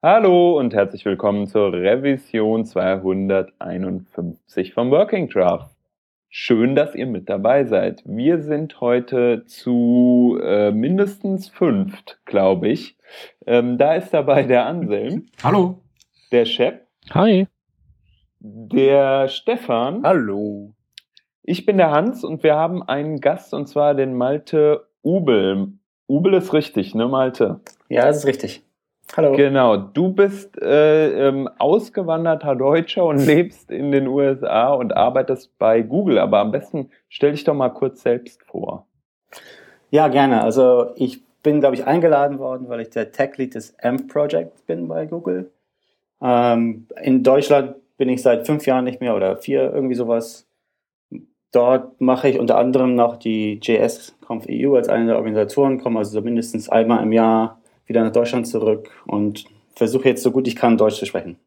Hallo und herzlich willkommen zur Revision 251 vom Working Draft. Schön, dass ihr mit dabei seid. Wir sind heute zu äh, mindestens fünft, glaube ich. Ähm, da ist dabei der Anselm. Hallo. Der Chef. Hi. Der Stefan. Hallo. Ich bin der Hans und wir haben einen Gast und zwar den Malte Ubel. Ubel ist richtig, ne Malte? Ja, das ist richtig. Hallo. Genau, du bist äh, ähm, ausgewanderter Deutscher und lebst in den USA und arbeitest bei Google, aber am besten stell dich doch mal kurz selbst vor. Ja, gerne. Also ich bin, glaube ich, eingeladen worden, weil ich der Tech Lead des AMP Project bin bei Google. Ähm, in Deutschland bin ich seit fünf Jahren nicht mehr oder vier, irgendwie sowas. Dort mache ich unter anderem noch die JS-Conf EU als eine der Organisatoren, komme also so mindestens einmal im Jahr wieder nach Deutschland zurück und versuche jetzt so gut ich kann Deutsch zu sprechen.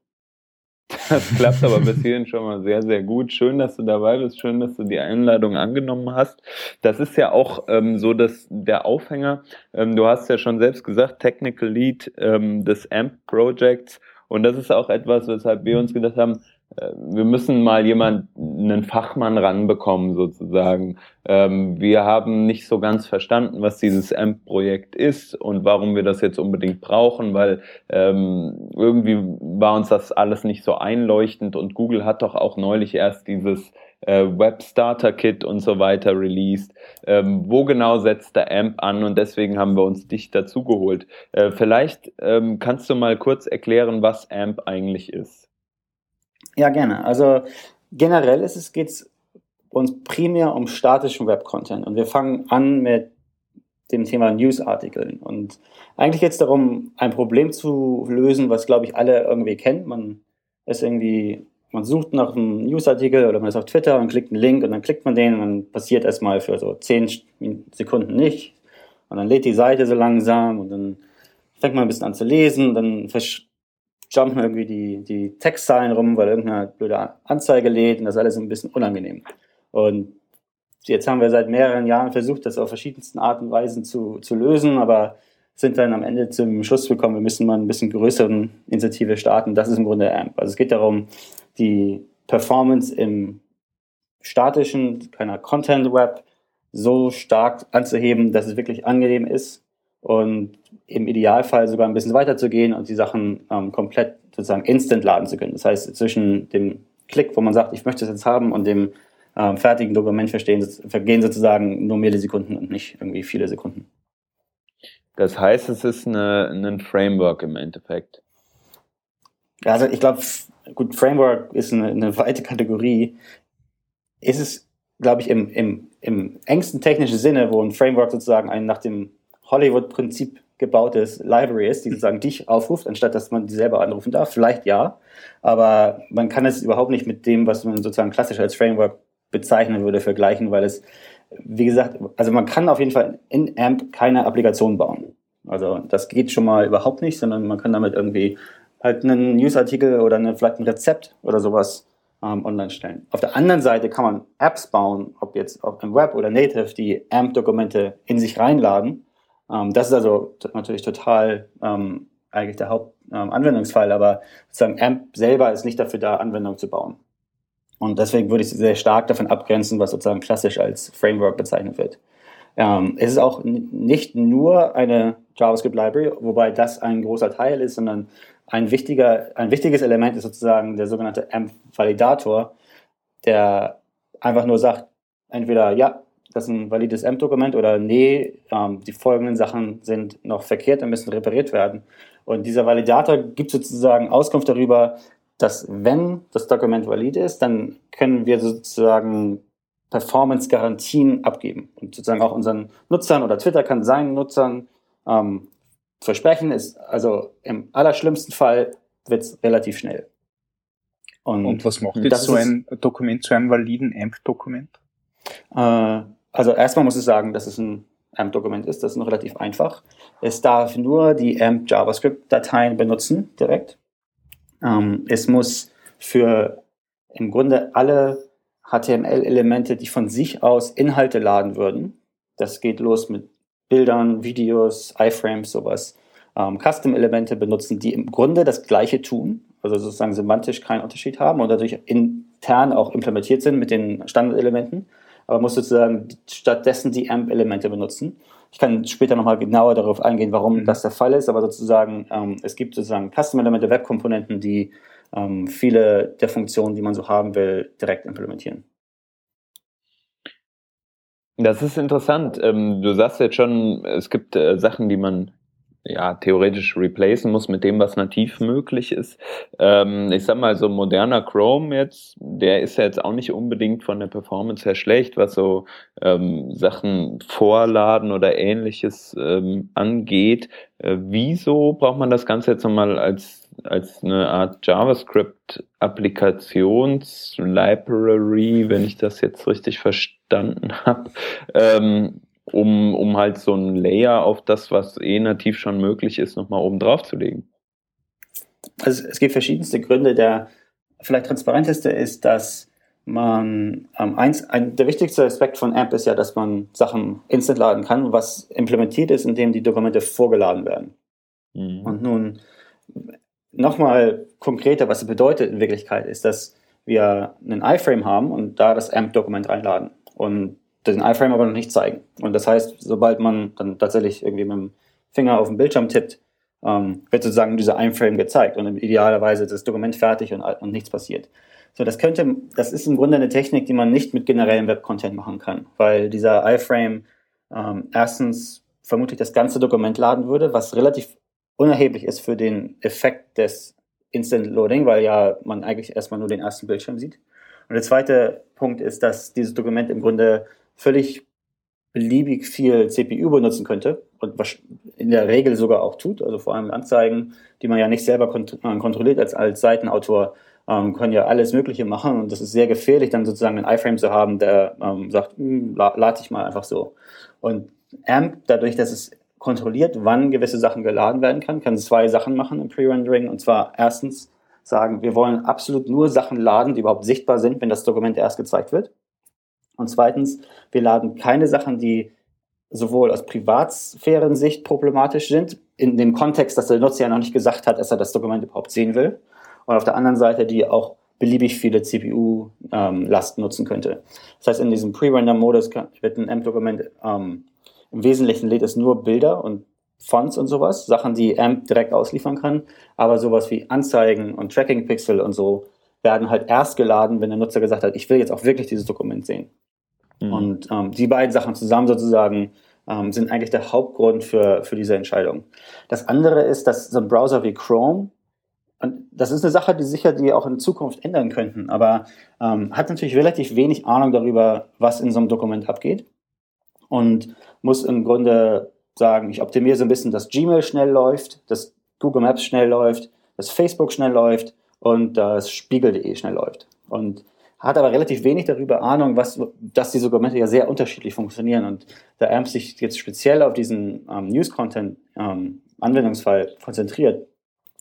Das klappt aber bis hierhin schon mal sehr, sehr gut. Schön, dass du dabei bist. Schön, dass du die Einladung angenommen hast. Das ist ja auch ähm, so, dass der Aufhänger, ähm, du hast ja schon selbst gesagt, Technical Lead ähm, des AMP Projects. Und das ist auch etwas, weshalb wir uns gedacht haben, wir müssen mal jemanden, einen Fachmann ranbekommen sozusagen. Ähm, wir haben nicht so ganz verstanden, was dieses AMP-Projekt ist und warum wir das jetzt unbedingt brauchen, weil ähm, irgendwie war uns das alles nicht so einleuchtend und Google hat doch auch neulich erst dieses äh, Web Starter Kit und so weiter released. Ähm, wo genau setzt der AMP an und deswegen haben wir uns dich dazugeholt. Äh, vielleicht ähm, kannst du mal kurz erklären, was AMP eigentlich ist. Ja, gerne. Also generell geht es uns primär um statischen Web-Content. Und wir fangen an mit dem Thema News-Artikeln. Und eigentlich geht es darum, ein Problem zu lösen, was, glaube ich, alle irgendwie kennen. Man ist irgendwie, man sucht nach einem News-Artikel oder man ist auf Twitter und klickt einen Link und dann klickt man den und dann passiert erstmal für so zehn Sekunden nicht. Und dann lädt die Seite so langsam und dann fängt man ein bisschen an zu lesen dann jumpen irgendwie die, die Textzeilen rum, weil irgendeine blöde Anzeige lädt und das ist alles ein bisschen unangenehm. Und jetzt haben wir seit mehreren Jahren versucht, das auf verschiedensten Arten und Weisen zu, zu lösen, aber sind dann am Ende zum Schluss gekommen, wir müssen mal ein bisschen größeren Initiative starten. Das ist im Grunde AMP. Also es geht darum, die Performance im statischen, keiner Content Web so stark anzuheben, dass es wirklich angenehm ist und im Idealfall sogar ein bisschen weiter zu gehen und die Sachen ähm, komplett sozusagen instant laden zu können. Das heißt, zwischen dem Klick, wo man sagt, ich möchte es jetzt haben, und dem ähm, fertigen Dokument verstehen, vergehen sozusagen nur Millisekunden und nicht irgendwie viele Sekunden. Das heißt, es ist eine, ein Framework im Endeffekt. Ja, also ich glaube, gut, Framework ist eine, eine weite Kategorie. Ist es, glaube ich, im, im, im engsten technischen Sinne, wo ein Framework sozusagen einen nach dem Hollywood-Prinzip gebautes Library ist, die sozusagen dich aufruft, anstatt dass man die selber anrufen darf. Vielleicht ja, aber man kann es überhaupt nicht mit dem, was man sozusagen klassisch als Framework bezeichnen würde, vergleichen, weil es, wie gesagt, also man kann auf jeden Fall in AMP keine Applikation bauen. Also das geht schon mal überhaupt nicht, sondern man kann damit irgendwie halt einen Newsartikel oder eine, vielleicht ein Rezept oder sowas ähm, online stellen. Auf der anderen Seite kann man Apps bauen, ob jetzt auf im Web oder Native, die AMP-Dokumente in sich reinladen das ist also natürlich total ähm, eigentlich der Hauptanwendungsfall, ähm, aber sozusagen AMP selber ist nicht dafür da, Anwendungen zu bauen. Und deswegen würde ich sehr stark davon abgrenzen, was sozusagen klassisch als Framework bezeichnet wird. Ähm, es ist auch nicht nur eine JavaScript Library, wobei das ein großer Teil ist, sondern ein wichtiger, ein wichtiges Element ist sozusagen der sogenannte AMP Validator, der einfach nur sagt, entweder ja, das ist ein valides AMP-Dokument oder nee, ähm, die folgenden Sachen sind noch verkehrt und müssen repariert werden. Und dieser Validator gibt sozusagen Auskunft darüber, dass wenn das Dokument valid ist, dann können wir sozusagen Performance-Garantien abgeben und sozusagen auch unseren Nutzern oder Twitter kann seinen Nutzern ähm, versprechen, ist also im allerschlimmsten Fall wird es relativ schnell. Und, und was macht jetzt so ein Dokument zu einem validen AMP-Dokument? Äh, also erstmal muss ich sagen, dass es ein AMP-Dokument ist. Das ist noch relativ einfach. Es darf nur die AMP JavaScript-Dateien benutzen direkt. Ähm, es muss für im Grunde alle HTML-Elemente, die von sich aus Inhalte laden würden, das geht los mit Bildern, Videos, iFrames, sowas, ähm, Custom-Elemente benutzen, die im Grunde das gleiche tun, also sozusagen semantisch keinen Unterschied haben und dadurch intern auch implementiert sind mit den Standardelementen, aber muss sozusagen stattdessen die AMP-Elemente benutzen. Ich kann später nochmal genauer darauf eingehen, warum mhm. das der Fall ist, aber sozusagen, ähm, es gibt sozusagen Custom-Elemente, Web-Komponenten, die ähm, viele der Funktionen, die man so haben will, direkt implementieren. Das ist interessant. Ähm, du sagst jetzt schon, es gibt äh, Sachen, die man ja, theoretisch replacen muss mit dem, was nativ möglich ist. Ähm, ich sag mal, so moderner Chrome jetzt, der ist ja jetzt auch nicht unbedingt von der Performance her schlecht, was so ähm, Sachen vorladen oder ähnliches ähm, angeht. Äh, wieso braucht man das Ganze jetzt nochmal als, als eine Art JavaScript-Applikations-Library, wenn ich das jetzt richtig verstanden habe? Um, um halt so ein Layer auf das, was eh nativ schon möglich ist, nochmal oben drauf zu legen? Also es gibt verschiedenste Gründe. Der vielleicht transparenteste ist, dass man ähm, eins, ein, der wichtigste Aspekt von AMP ist ja, dass man Sachen instant laden kann, was implementiert ist, indem die Dokumente vorgeladen werden. Mhm. Und nun nochmal konkreter, was es bedeutet in Wirklichkeit, ist, dass wir einen iFrame haben und da das AMP-Dokument reinladen. Und den iFrame aber noch nicht zeigen. Und das heißt, sobald man dann tatsächlich irgendwie mit dem Finger auf den Bildschirm tippt, ähm, wird sozusagen dieser iFrame gezeigt und idealerweise das Dokument fertig und, und nichts passiert. So, das könnte, das ist im Grunde eine Technik, die man nicht mit generellem Web-Content machen kann, weil dieser iFrame ähm, erstens vermutlich das ganze Dokument laden würde, was relativ unerheblich ist für den Effekt des Instant Loading, weil ja man eigentlich erstmal nur den ersten Bildschirm sieht. Und der zweite Punkt ist, dass dieses Dokument im Grunde völlig beliebig viel CPU benutzen könnte und was in der Regel sogar auch tut, also vor allem Anzeigen, die man ja nicht selber kont äh, kontrolliert als, als Seitenautor, ähm, können ja alles Mögliche machen und das ist sehr gefährlich, dann sozusagen einen iFrame zu haben, der ähm, sagt, hm, la lade ich mal einfach so. Und AMP, dadurch, dass es kontrolliert, wann gewisse Sachen geladen werden kann, kann zwei Sachen machen im Pre-Rendering und zwar erstens sagen, wir wollen absolut nur Sachen laden, die überhaupt sichtbar sind, wenn das Dokument erst gezeigt wird. Und zweitens, wir laden keine Sachen, die sowohl aus Privatsphären-Sicht problematisch sind, in dem Kontext, dass der Nutzer ja noch nicht gesagt hat, dass er das Dokument überhaupt sehen will. Und auf der anderen Seite, die auch beliebig viele CPU-Last ähm, nutzen könnte. Das heißt, in diesem Pre-Render-Modus wird ein AMP-Dokument ähm, im Wesentlichen lädt es nur Bilder und Fonts und sowas, Sachen, die AMP direkt ausliefern kann, aber sowas wie Anzeigen und Tracking-Pixel und so werden halt erst geladen, wenn der Nutzer gesagt hat, ich will jetzt auch wirklich dieses Dokument sehen. Mhm. Und ähm, die beiden Sachen zusammen sozusagen ähm, sind eigentlich der Hauptgrund für, für diese Entscheidung. Das andere ist, dass so ein Browser wie Chrome, und das ist eine Sache, die sicher die auch in Zukunft ändern könnten, aber ähm, hat natürlich relativ wenig Ahnung darüber, was in so einem Dokument abgeht und muss im Grunde sagen, ich optimiere so ein bisschen, dass Gmail schnell läuft, dass Google Maps schnell läuft, dass Facebook schnell läuft und dass Spiegel.de schnell läuft. Und hat aber relativ wenig darüber Ahnung, was, dass diese Dokumente ja sehr unterschiedlich funktionieren. Und da AMP sich jetzt speziell auf diesen ähm, News-Content-Anwendungsfall ähm, konzentriert,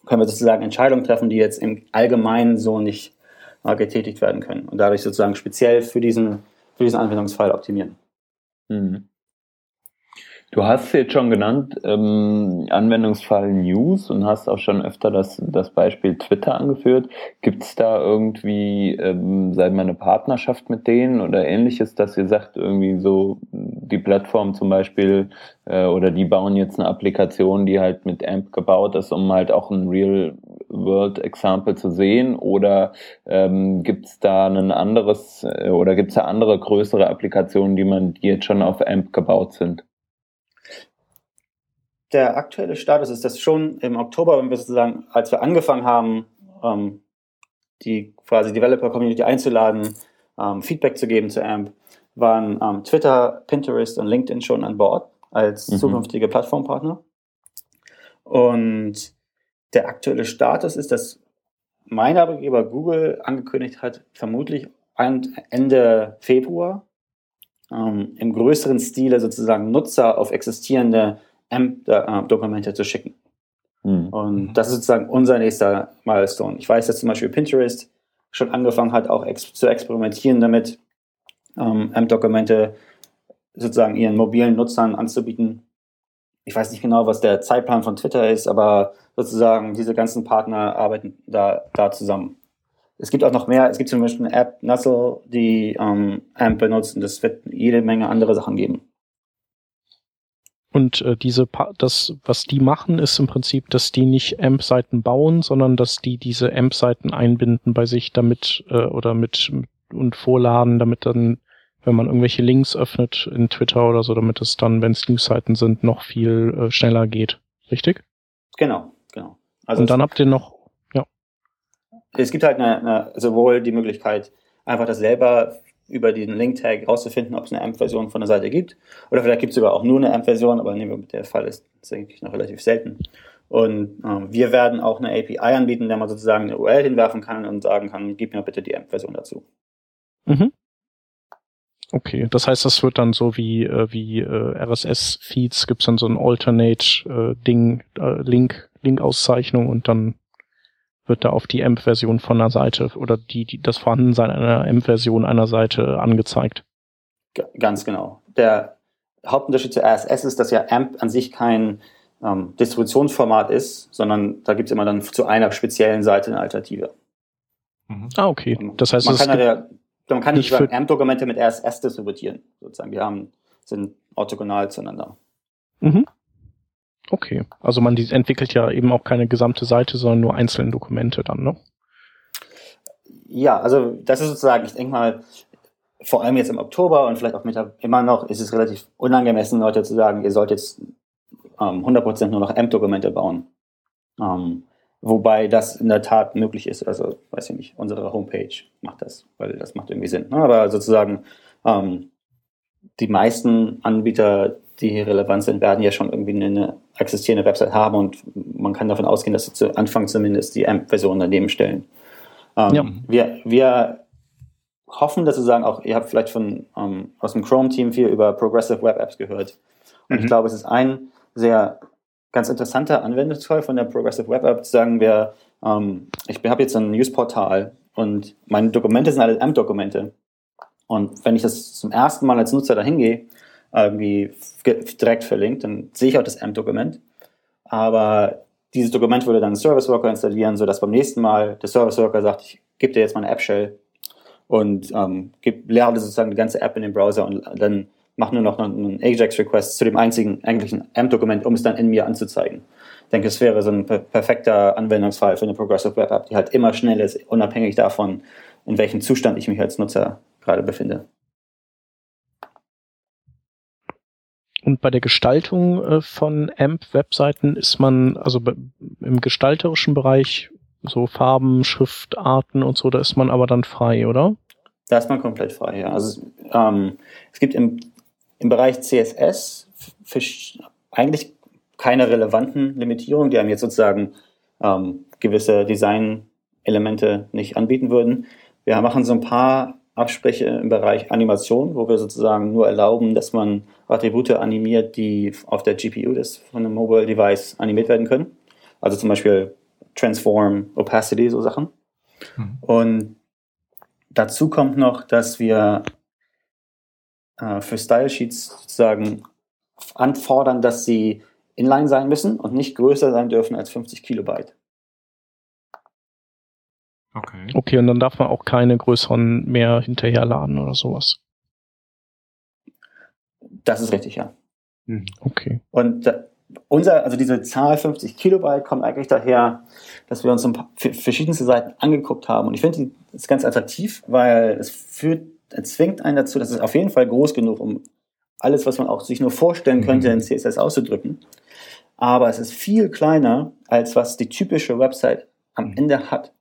können wir sozusagen Entscheidungen treffen, die jetzt im Allgemeinen so nicht äh, getätigt werden können. Und dadurch sozusagen speziell für diesen, für diesen Anwendungsfall optimieren. Mhm. Du hast jetzt schon genannt, ähm, Anwendungsfall News und hast auch schon öfter das, das Beispiel Twitter angeführt. Gibt es da irgendwie, ähm, seid mal eine Partnerschaft mit denen oder ähnliches, dass ihr sagt, irgendwie so die Plattform zum Beispiel äh, oder die bauen jetzt eine Applikation, die halt mit AMP gebaut ist, um halt auch ein Real-World-Example zu sehen? Oder ähm, gibt es da ein anderes äh, oder gibt es da andere größere Applikationen, die man die jetzt schon auf AMP gebaut sind? Der aktuelle Status ist, dass schon im Oktober, wenn wir sozusagen, als wir angefangen haben, ähm, die quasi Developer Community einzuladen, ähm, Feedback zu geben zu AMP, waren ähm, Twitter, Pinterest und LinkedIn schon an Bord als mhm. zukünftige Plattformpartner. Und der aktuelle Status ist, dass mein Arbeitgeber Google angekündigt hat, vermutlich Ende Februar ähm, im größeren Stile sozusagen Nutzer auf existierende AMP-Dokumente zu schicken. Mhm. Und das ist sozusagen unser nächster Milestone. Ich weiß, dass zum Beispiel Pinterest schon angefangen hat, auch ex zu experimentieren damit, ähm, AMP-Dokumente sozusagen ihren mobilen Nutzern anzubieten. ich weiß nicht genau, was der Zeitplan von Twitter ist, aber sozusagen diese ganzen Partner arbeiten da, da zusammen. Es gibt auch noch mehr, es gibt zum Beispiel eine App, Nuzzle, die ähm, AMP benutzt und es wird jede Menge andere Sachen geben. Und äh, diese, pa das, was die machen, ist im Prinzip, dass die nicht AMP-Seiten bauen, sondern dass die diese AMP-Seiten einbinden bei sich damit äh, oder mit und vorladen, damit dann, wenn man irgendwelche Links öffnet in Twitter oder so, damit es dann, wenn es News-Seiten sind, noch viel äh, schneller geht. Richtig? Genau, genau. Also und dann habt ihr noch, ja. Es gibt halt eine, eine, sowohl die Möglichkeit, einfach das selber über den Link-Tag rauszufinden, ob es eine AMP-Version von der Seite gibt. Oder vielleicht gibt es sogar auch nur eine AMP-Version, aber nehmen wir der Fall ist, ist eigentlich noch relativ selten. Und äh, wir werden auch eine API anbieten, der man sozusagen eine URL hinwerfen kann und sagen kann, gib mir bitte die AMP-Version dazu. Mhm. Okay, das heißt, das wird dann so wie, äh, wie äh, RSS-Feeds, gibt es dann so ein Alternate-Ding, äh, äh, Link, Link-Auszeichnung und dann wird da auf die AMP-Version von einer Seite oder die, die das Vorhandensein einer AMP-Version einer Seite angezeigt. G ganz genau. Der Hauptunterschied zu RSS ist, dass ja AMP an sich kein ähm, Distributionsformat ist, sondern da gibt es immer dann zu einer speziellen Seite eine Alternative. Mhm. Ah, okay. Das heißt, man kann, ja, man kann nicht AMP-Dokumente mit RSS distributieren, sozusagen. Die haben, sind orthogonal zueinander. Mhm. Okay. Also man entwickelt ja eben auch keine gesamte Seite, sondern nur einzelne Dokumente dann, ne? Ja, also das ist sozusagen, ich denke mal, vor allem jetzt im Oktober und vielleicht auch mit immer noch, ist es relativ unangemessen, Leute zu sagen, ihr sollt jetzt ähm, 100% nur noch AMP-Dokumente bauen. Ähm, wobei das in der Tat möglich ist. Also, weiß ich nicht, unsere Homepage macht das, weil das macht irgendwie Sinn. Ne? Aber sozusagen, ähm, die meisten Anbieter, die hier relevant sind, werden ja schon irgendwie eine existierende Website haben und man kann davon ausgehen, dass sie zu Anfang zumindest die AMP-Version daneben stellen. Ähm, ja. wir, wir hoffen, dass Sie sagen, auch ihr habt vielleicht von ähm, aus dem Chrome-Team viel über Progressive Web Apps gehört. Und mhm. ich glaube, es ist ein sehr ganz interessanter Anwendungsfall von der Progressive Web App, zu sagen wir, ähm, ich habe jetzt ein News-Portal und meine Dokumente sind alle AMP-Dokumente. Und wenn ich das zum ersten Mal als Nutzer dahin gehe, irgendwie direkt verlinkt, dann sehe ich auch das AMP-Dokument. Aber dieses Dokument würde dann Service Worker installieren, sodass beim nächsten Mal der Service Worker sagt, ich gebe dir jetzt mal eine App-Shell und ähm, lade sozusagen die ganze App in den Browser und dann mach nur noch einen Ajax-Request zu dem einzigen eigentlichen AMP-Dokument, um es dann in mir anzuzeigen. Ich denke, es wäre so ein perfekter Anwendungsfall für eine Progressive Web App, die halt immer schnell ist, unabhängig davon, in welchem Zustand ich mich als Nutzer gerade befinde. Und bei der Gestaltung äh, von AMP-Webseiten ist man, also im gestalterischen Bereich, so Farben, Schriftarten und so, da ist man aber dann frei, oder? Da ist man komplett frei, ja. Also ähm, es gibt im, im Bereich CSS eigentlich keine relevanten Limitierungen, die einem jetzt sozusagen ähm, gewisse Design-Elemente nicht anbieten würden. Wir machen so ein paar Abspreche im Bereich Animation, wo wir sozusagen nur erlauben, dass man Attribute animiert, die auf der GPU des, von einem Mobile Device animiert werden können. Also zum Beispiel Transform, Opacity, so Sachen. Mhm. Und dazu kommt noch, dass wir äh, für Style Sheets sozusagen anfordern, dass sie inline sein müssen und nicht größer sein dürfen als 50 Kilobyte. Okay. Okay, und dann darf man auch keine größeren mehr hinterherladen oder sowas. Das ist richtig, ja. Mhm. Okay. Und äh, unser, also diese Zahl 50 Kilobyte kommt eigentlich daher, dass wir uns ein paar, verschiedenste Seiten angeguckt haben. Und ich finde, die ist ganz attraktiv, weil es führt, es zwingt einen dazu, dass es auf jeden Fall groß genug, um alles, was man auch sich nur vorstellen könnte, mhm. in CSS auszudrücken. Aber es ist viel kleiner, als was die typische Website am mhm. Ende hat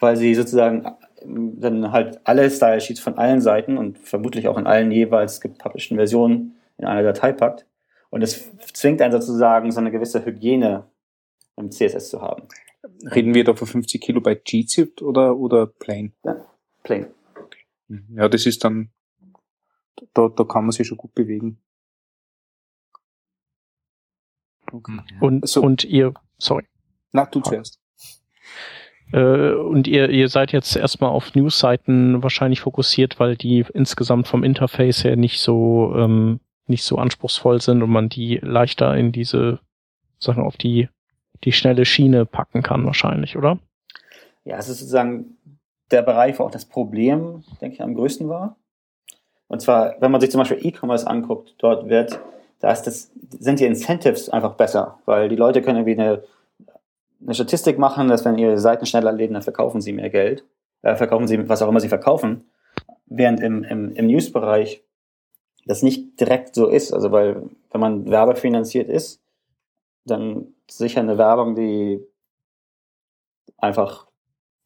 weil sie sozusagen äh, dann halt alle Style Sheets von allen Seiten und vermutlich auch in allen jeweils gepublishten Versionen in einer Datei packt. Und es zwingt einen sozusagen so eine gewisse Hygiene im CSS zu haben. Reden wir da von 50 Kilobyte gzip oder, oder plain? Ja, plain. Ja, das ist dann, da, da kann man sich schon gut bewegen. Okay. Und, so. und ihr, sorry. Na, du zuerst. Äh, und ihr, ihr seid jetzt erstmal auf News-Seiten wahrscheinlich fokussiert, weil die insgesamt vom Interface her nicht so, ähm, nicht so anspruchsvoll sind und man die leichter in diese Sachen auf die, die schnelle Schiene packen kann wahrscheinlich, oder? Ja, es ist sozusagen der Bereich, wo auch das Problem, denke ich, am größten war. Und zwar, wenn man sich zum Beispiel E-Commerce anguckt, dort wird, da ist das, sind die Incentives einfach besser, weil die Leute können irgendwie eine, eine Statistik machen, dass wenn ihre Seiten schneller läden, dann verkaufen sie mehr Geld, äh, verkaufen sie, was auch immer sie verkaufen. Während im, im, im News-Bereich das nicht direkt so ist. Also weil, wenn man werbefinanziert ist, dann sicher eine Werbung, die einfach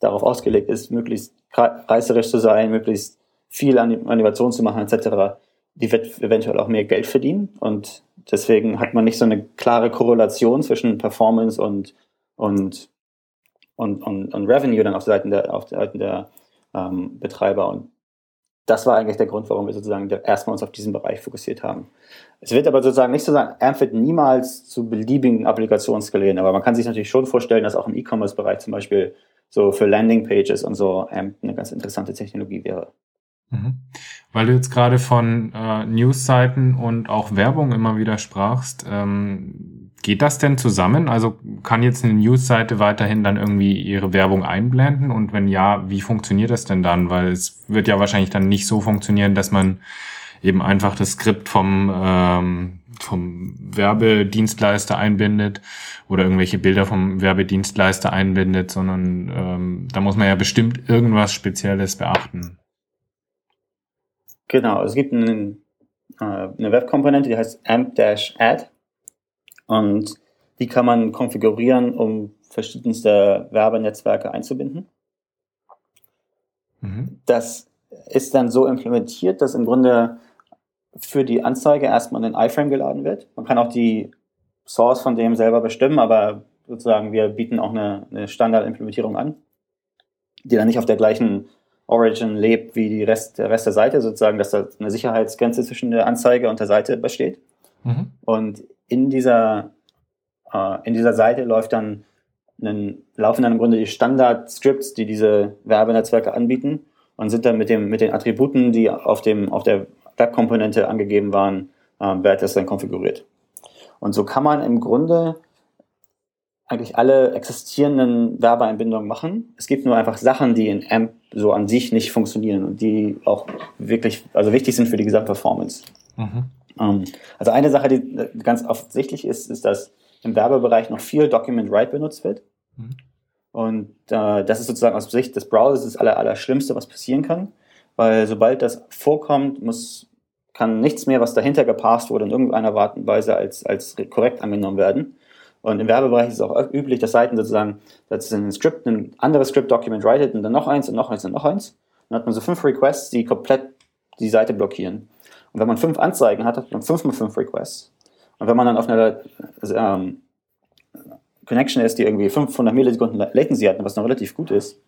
darauf ausgelegt ist, möglichst reißerisch zu sein, möglichst viel an Innovation zu machen, etc., die wird eventuell auch mehr Geld verdienen. Und deswegen hat man nicht so eine klare Korrelation zwischen Performance und, und, und, und, und Revenue dann auf Seiten der, auf Seiten der ähm, Betreiber. Und das war eigentlich der Grund, warum wir sozusagen erstmal uns auf diesen Bereich fokussiert haben. Es wird aber sozusagen nicht so sagen, AMP wird niemals zu beliebigen Applikationen skalieren, aber man kann sich natürlich schon vorstellen, dass auch im E-Commerce-Bereich zum Beispiel so für Landing-Pages und so AMP eine ganz interessante Technologie wäre. Mhm. Weil du jetzt gerade von äh, News-Seiten und auch Werbung immer wieder sprachst, ähm, Geht das denn zusammen? Also kann jetzt eine News-Seite weiterhin dann irgendwie ihre Werbung einblenden? Und wenn ja, wie funktioniert das denn dann? Weil es wird ja wahrscheinlich dann nicht so funktionieren, dass man eben einfach das Skript vom, ähm, vom Werbedienstleister einbindet oder irgendwelche Bilder vom Werbedienstleister einbindet, sondern ähm, da muss man ja bestimmt irgendwas Spezielles beachten. Genau, es gibt einen, äh, eine Webkomponente, die heißt amp-add und die kann man konfigurieren, um verschiedenste Werbenetzwerke einzubinden. Mhm. Das ist dann so implementiert, dass im Grunde für die Anzeige erstmal ein iFrame geladen wird. Man kann auch die Source von dem selber bestimmen, aber sozusagen wir bieten auch eine, eine Standardimplementierung an, die dann nicht auf der gleichen Origin lebt wie die Rest, der Rest der Seite, sozusagen, dass da eine Sicherheitsgrenze zwischen der Anzeige und der Seite besteht. Mhm. Und in dieser, äh, in dieser Seite läuft dann einen, laufen dann im Grunde die Standard-Scripts, die diese Werbenetzwerke anbieten und sind dann mit, dem, mit den Attributen, die auf, dem, auf der Webkomponente angegeben waren, äh, wird das dann konfiguriert. Und so kann man im Grunde eigentlich alle existierenden Werbeeinbindungen machen. Es gibt nur einfach Sachen, die in AMP so an sich nicht funktionieren und die auch wirklich, also wichtig sind für die Gesamtperformance. Mhm. Ähm, also eine Sache, die ganz offensichtlich ist, ist, dass im Werbebereich noch viel Document Write benutzt wird. Mhm. Und äh, das ist sozusagen aus Sicht des Browsers das aller, aller Schlimmste, was passieren kann. Weil sobald das vorkommt, muss, kann nichts mehr, was dahinter gepasst wurde, in irgendeiner Art und Weise als, als korrekt angenommen werden. Und im Werbebereich ist es auch üblich, dass Seiten sozusagen, dass ein Script, ein anderes Script-Document writet und dann noch eins und noch eins und noch eins. Dann hat man so fünf Requests, die komplett die Seite blockieren. Und wenn man fünf Anzeigen hat, hat man fünf mit fünf Requests. Und wenn man dann auf einer ähm, Connection ist, die irgendwie 500 Millisekunden Latency hat, was noch relativ gut ist,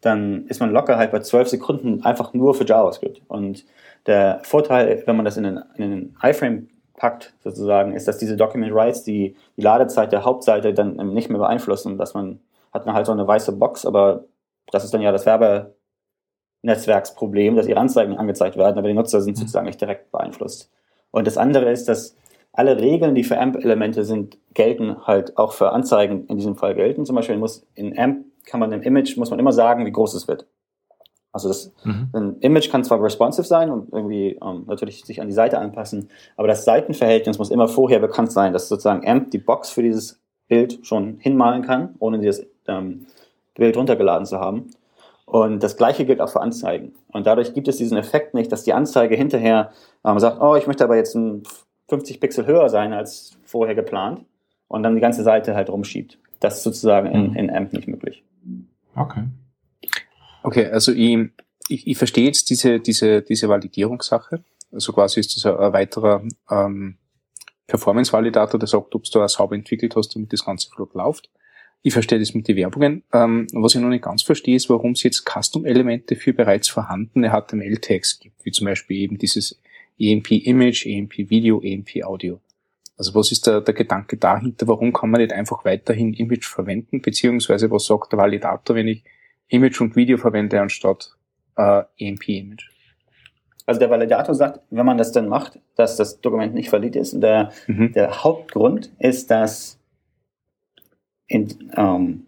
dann ist man locker halt bei 12 Sekunden einfach nur für JavaScript. Und der Vorteil, wenn man das in den, in den iFrame packt, sozusagen, ist, dass diese Document Writes die, die Ladezeit der Hauptseite dann nicht mehr beeinflussen, dass man hat man halt so eine weiße Box, aber das ist dann ja das Werbe, Netzwerksproblem, dass ihre Anzeigen angezeigt werden, aber die Nutzer sind mhm. sozusagen nicht direkt beeinflusst. Und das andere ist, dass alle Regeln, die für AMP-Elemente sind, gelten halt auch für Anzeigen in diesem Fall gelten. Zum Beispiel muss in AMP kann man im Image muss man immer sagen, wie groß es wird. Also das mhm. ein Image kann zwar responsive sein und irgendwie ähm, natürlich sich an die Seite anpassen, aber das Seitenverhältnis muss immer vorher bekannt sein, dass sozusagen AMP die Box für dieses Bild schon hinmalen kann, ohne dieses ähm, Bild runtergeladen zu haben. Und das gleiche gilt auch für Anzeigen. Und dadurch gibt es diesen Effekt nicht, dass die Anzeige hinterher ähm, sagt, oh, ich möchte aber jetzt 50 Pixel höher sein als vorher geplant und dann die ganze Seite halt rumschiebt. Das ist sozusagen in, mhm. in AMP nicht möglich. Okay. Okay, also ich, ich, ich verstehe jetzt diese, diese, diese Validierungssache. Also quasi ist das ein, weiterer ähm, Performance-Validator, der sagt, ob du das sauber entwickelt hast, damit das ganze flott läuft. Ich verstehe das mit den Werbungen. Ähm, was ich noch nicht ganz verstehe, ist, warum es jetzt Custom-Elemente für bereits vorhandene HTML-Tags gibt, wie zum Beispiel eben dieses EMP Image, EMP Video, EMP Audio. Also was ist der, der Gedanke dahinter? Warum kann man nicht einfach weiterhin Image verwenden? Beziehungsweise was sagt der Validator, wenn ich Image und Video verwende anstatt äh, EMP Image? Also der Validator sagt, wenn man das dann macht, dass das Dokument nicht valid ist. Und der, Mhm. der Hauptgrund ist, dass in, ähm,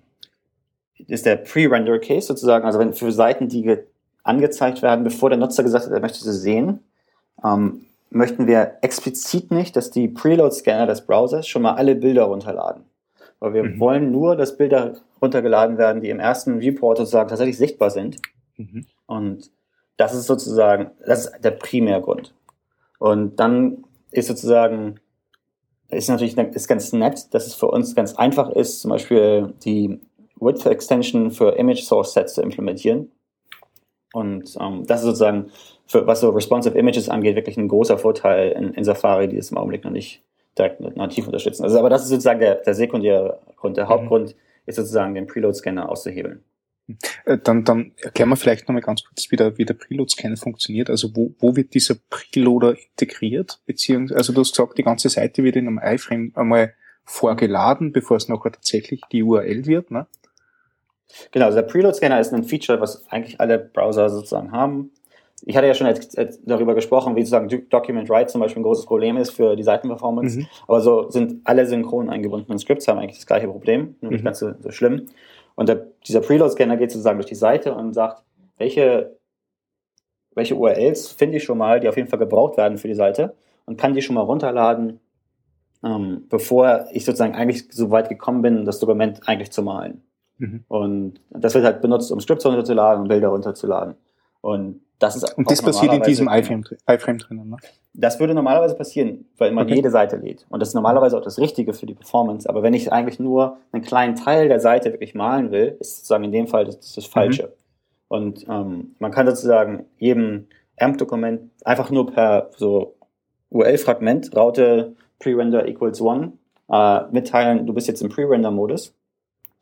ist der Pre-Render-Case sozusagen, also wenn für Seiten, die ge- angezeigt werden, bevor der Nutzer gesagt hat, er möchte sie sehen, ähm, möchten wir explizit nicht, dass die Preload-Scanner des Browsers schon mal alle Bilder runterladen. Weil wir Mhm. wollen nur, dass Bilder runtergeladen werden, die im ersten Viewport sozusagen tatsächlich sichtbar sind. Mhm. Und das ist sozusagen, das ist der Primärgrund. Und dann ist sozusagen, ist natürlich ist ganz nett, dass es für uns ganz einfach ist, zum Beispiel die Width Extension für Image Source Sets zu implementieren. Und ähm, das ist sozusagen, für, was so responsive Images angeht, wirklich ein großer Vorteil in, in Safari, die es im Augenblick noch nicht direkt nativ unterstützen. Also, aber das ist sozusagen der, der sekundäre Grund. Der Mhm. Hauptgrund ist sozusagen, den Preload-Scanner auszuhebeln. Äh, Dann, dann erklären wir vielleicht nochmal ganz kurz, wie der, wie der Preload-Scanner funktioniert. Also wo, wo wird dieser Preloader integriert? Beziehungsweise, also du hast gesagt, die ganze Seite wird in einem iFrame einmal vorgeladen, bevor es nachher tatsächlich die URL wird. Ne? Genau, also der Preload-Scanner ist ein Feature, was eigentlich alle Browser sozusagen haben. Ich hatte ja schon darüber gesprochen, wie sozusagen Do- Document Write zum Beispiel ein großes Problem ist für die Seitenperformance. Mhm. Aber so sind alle synchron eingebundenen Scripts haben eigentlich das gleiche Problem, nur nicht Mhm. ganz so, so schlimm. Und der, dieser Preload-Scanner geht sozusagen durch die Seite und sagt, welche, welche URLs finde ich schon mal, die auf jeden Fall gebraucht werden für die Seite und kann die schon mal runterladen, ähm, bevor ich sozusagen eigentlich so weit gekommen bin, das Dokument eigentlich zu malen. Mhm. Und das wird halt benutzt, um Scripts runterzuladen und Bilder runterzuladen. Und das ist Und das passiert in diesem iFrame, iFrame drinnen. Ne? Das würde normalerweise passieren, weil man Okay. jede Seite lädt. Und das ist normalerweise auch das Richtige für die Performance. Aber wenn ich eigentlich nur einen kleinen Teil der Seite wirklich malen will, ist sozusagen in dem Fall das, das, das Falsche. Und ähm, man kann sozusagen jedem AMP-Dokument einfach nur per so URL-Fragment, Raute pre-render equals one, äh, mitteilen, du bist jetzt im pre-render-Modus.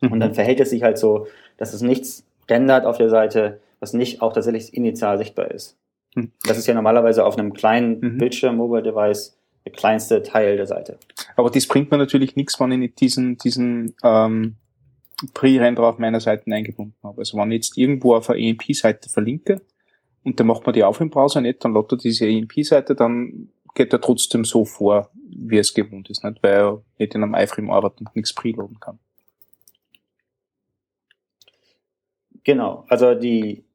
Und Mhm. dann verhält es sich halt so, dass es nichts rendert auf der Seite, was nicht auch tatsächlich initial sichtbar ist. Mhm. Das ist ja normalerweise auf einem kleinen Mhm. Bildschirm, Mobile Device, der kleinste Teil der Seite. Aber das bringt mir natürlich nichts, wenn ich nicht diesen, diesen ähm, Pre-Render auf meiner Seite eingebunden habe. Also wenn ich jetzt irgendwo auf eine EMP-Seite verlinke und dann macht man die auf im Browser nicht, dann lädt er diese EMP-Seite, dann geht er trotzdem so vor, wie es gewohnt ist, nicht? weil er nicht in einem iFrame arbeitet und nichts preloaden kann. Genau, also die,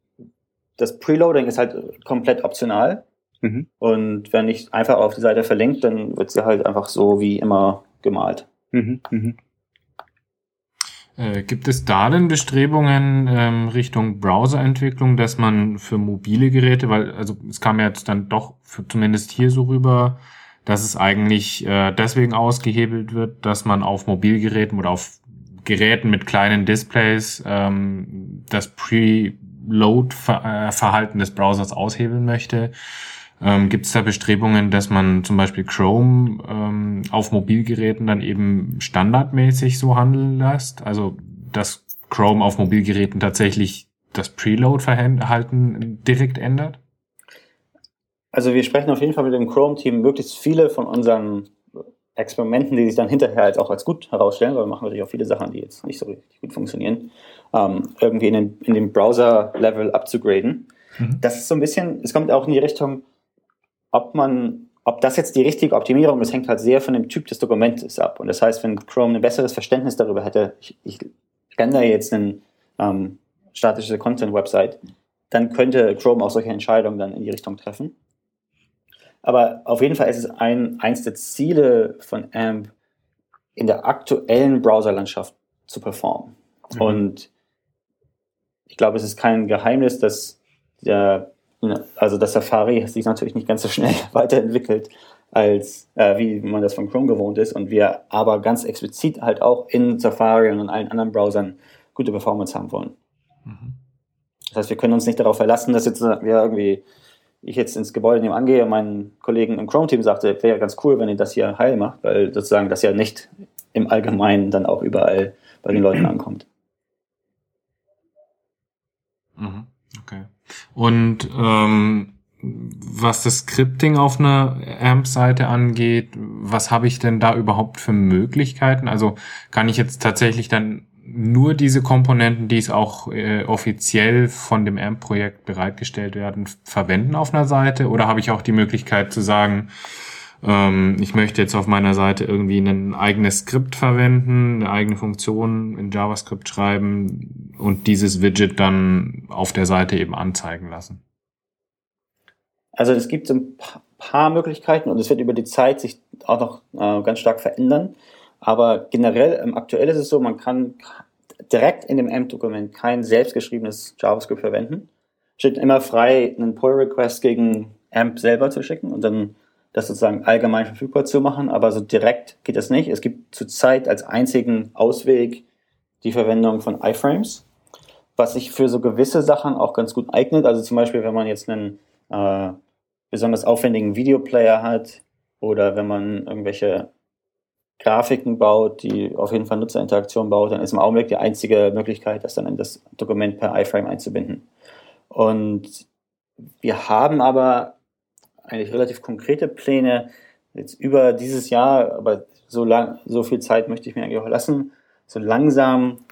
das Preloading ist halt komplett optional. Mhm. Und wenn ich einfach auf die Seite verlinke, dann wird sie halt einfach so wie immer gemalt. Mhm. Mhm. Äh, gibt es da denn Bestrebungen ähm, Richtung Browserentwicklung, dass man für mobile Geräte, weil also es kam ja jetzt dann doch für, zumindest hier so rüber, dass es eigentlich äh, deswegen ausgehebelt wird, dass man auf Mobilgeräten oder auf Geräten mit kleinen Displays ähm, das Preload-Verhalten des Browsers aushebeln möchte. Ähm, Gibt es da Bestrebungen, dass man zum Beispiel Chrome ähm, auf Mobilgeräten dann eben standardmäßig so handeln lässt? Also dass Chrome auf Mobilgeräten tatsächlich das Preload-Verhalten direkt ändert? Also wir sprechen auf jeden Fall mit dem Chrome-Team möglichst viele von unseren Experimenten, die sich dann hinterher halt auch als gut herausstellen, weil wir machen natürlich auch viele Sachen, die jetzt nicht so richtig gut funktionieren, ähm, irgendwie in den, in den Browser-Level abzugraden. Mhm. Das ist so ein bisschen, es kommt auch in die Richtung, ob man, ob das jetzt die richtige Optimierung ist, hängt halt sehr von dem Typ des Dokumentes ab. Und das heißt, wenn Chrome ein besseres Verständnis darüber hätte, ich, ich render jetzt eine ähm, statische Content-Website, dann könnte Chrome auch solche Entscheidungen dann in die Richtung treffen. Aber auf jeden Fall ist es ein, eins der Ziele von AMP, in der aktuellen Browserlandschaft zu performen. Mhm. Und ich glaube, es ist kein Geheimnis, dass der, also das Safari sich natürlich nicht ganz so schnell weiterentwickelt, als äh, wie man das von Chrome gewohnt ist. Und wir aber ganz explizit halt auch in Safari und in allen anderen Browsern gute Performance haben wollen. Mhm. Das heißt, wir können uns nicht darauf verlassen, dass jetzt wir irgendwie ich jetzt ins Gebäude nebenan gehe und meinen Kollegen im Chrome-Team sagte, wäre ganz cool, wenn ihr das hier heil macht, weil sozusagen das ja nicht im Allgemeinen dann auch überall bei den Leuten ankommt. Mhm. Okay. Und ähm, was das Scripting auf einer AMP-Seite angeht, was habe ich denn da überhaupt für Möglichkeiten? Also kann ich jetzt tatsächlich dann nur diese Komponenten, die es auch äh, offiziell von dem AMP-Projekt bereitgestellt werden, verwenden auf einer Seite? Oder habe ich auch die Möglichkeit zu sagen, ähm, ich möchte jetzt auf meiner Seite irgendwie ein eigenes Skript verwenden, eine eigene Funktion in JavaScript schreiben und dieses Widget dann auf der Seite eben anzeigen lassen? Also es gibt so ein paar Möglichkeiten und es wird über die Zeit sich auch noch äh, ganz stark verändern. Aber generell, ähm, aktuell ist es so, man kann direkt in dem AMP-Dokument kein selbstgeschriebenes JavaScript verwenden. Steht immer frei, einen Pull-Request gegen AMP selber zu schicken und dann das sozusagen allgemein verfügbar zu machen, aber so direkt geht das nicht. Es gibt zurzeit als einzigen Ausweg die Verwendung von iFrames, was sich für so gewisse Sachen auch ganz gut eignet. Also zum Beispiel, wenn man jetzt einen äh, besonders aufwendigen Videoplayer hat oder wenn man irgendwelche Grafiken baut, die auf jeden Fall Nutzerinteraktion baut, dann ist im Augenblick die einzige Möglichkeit, das dann in das Dokument per iFrame einzubinden. Und wir haben aber eigentlich relativ konkrete Pläne jetzt über dieses Jahr, aber so lang, so viel Zeit möchte ich mir eigentlich auch lassen, so langsam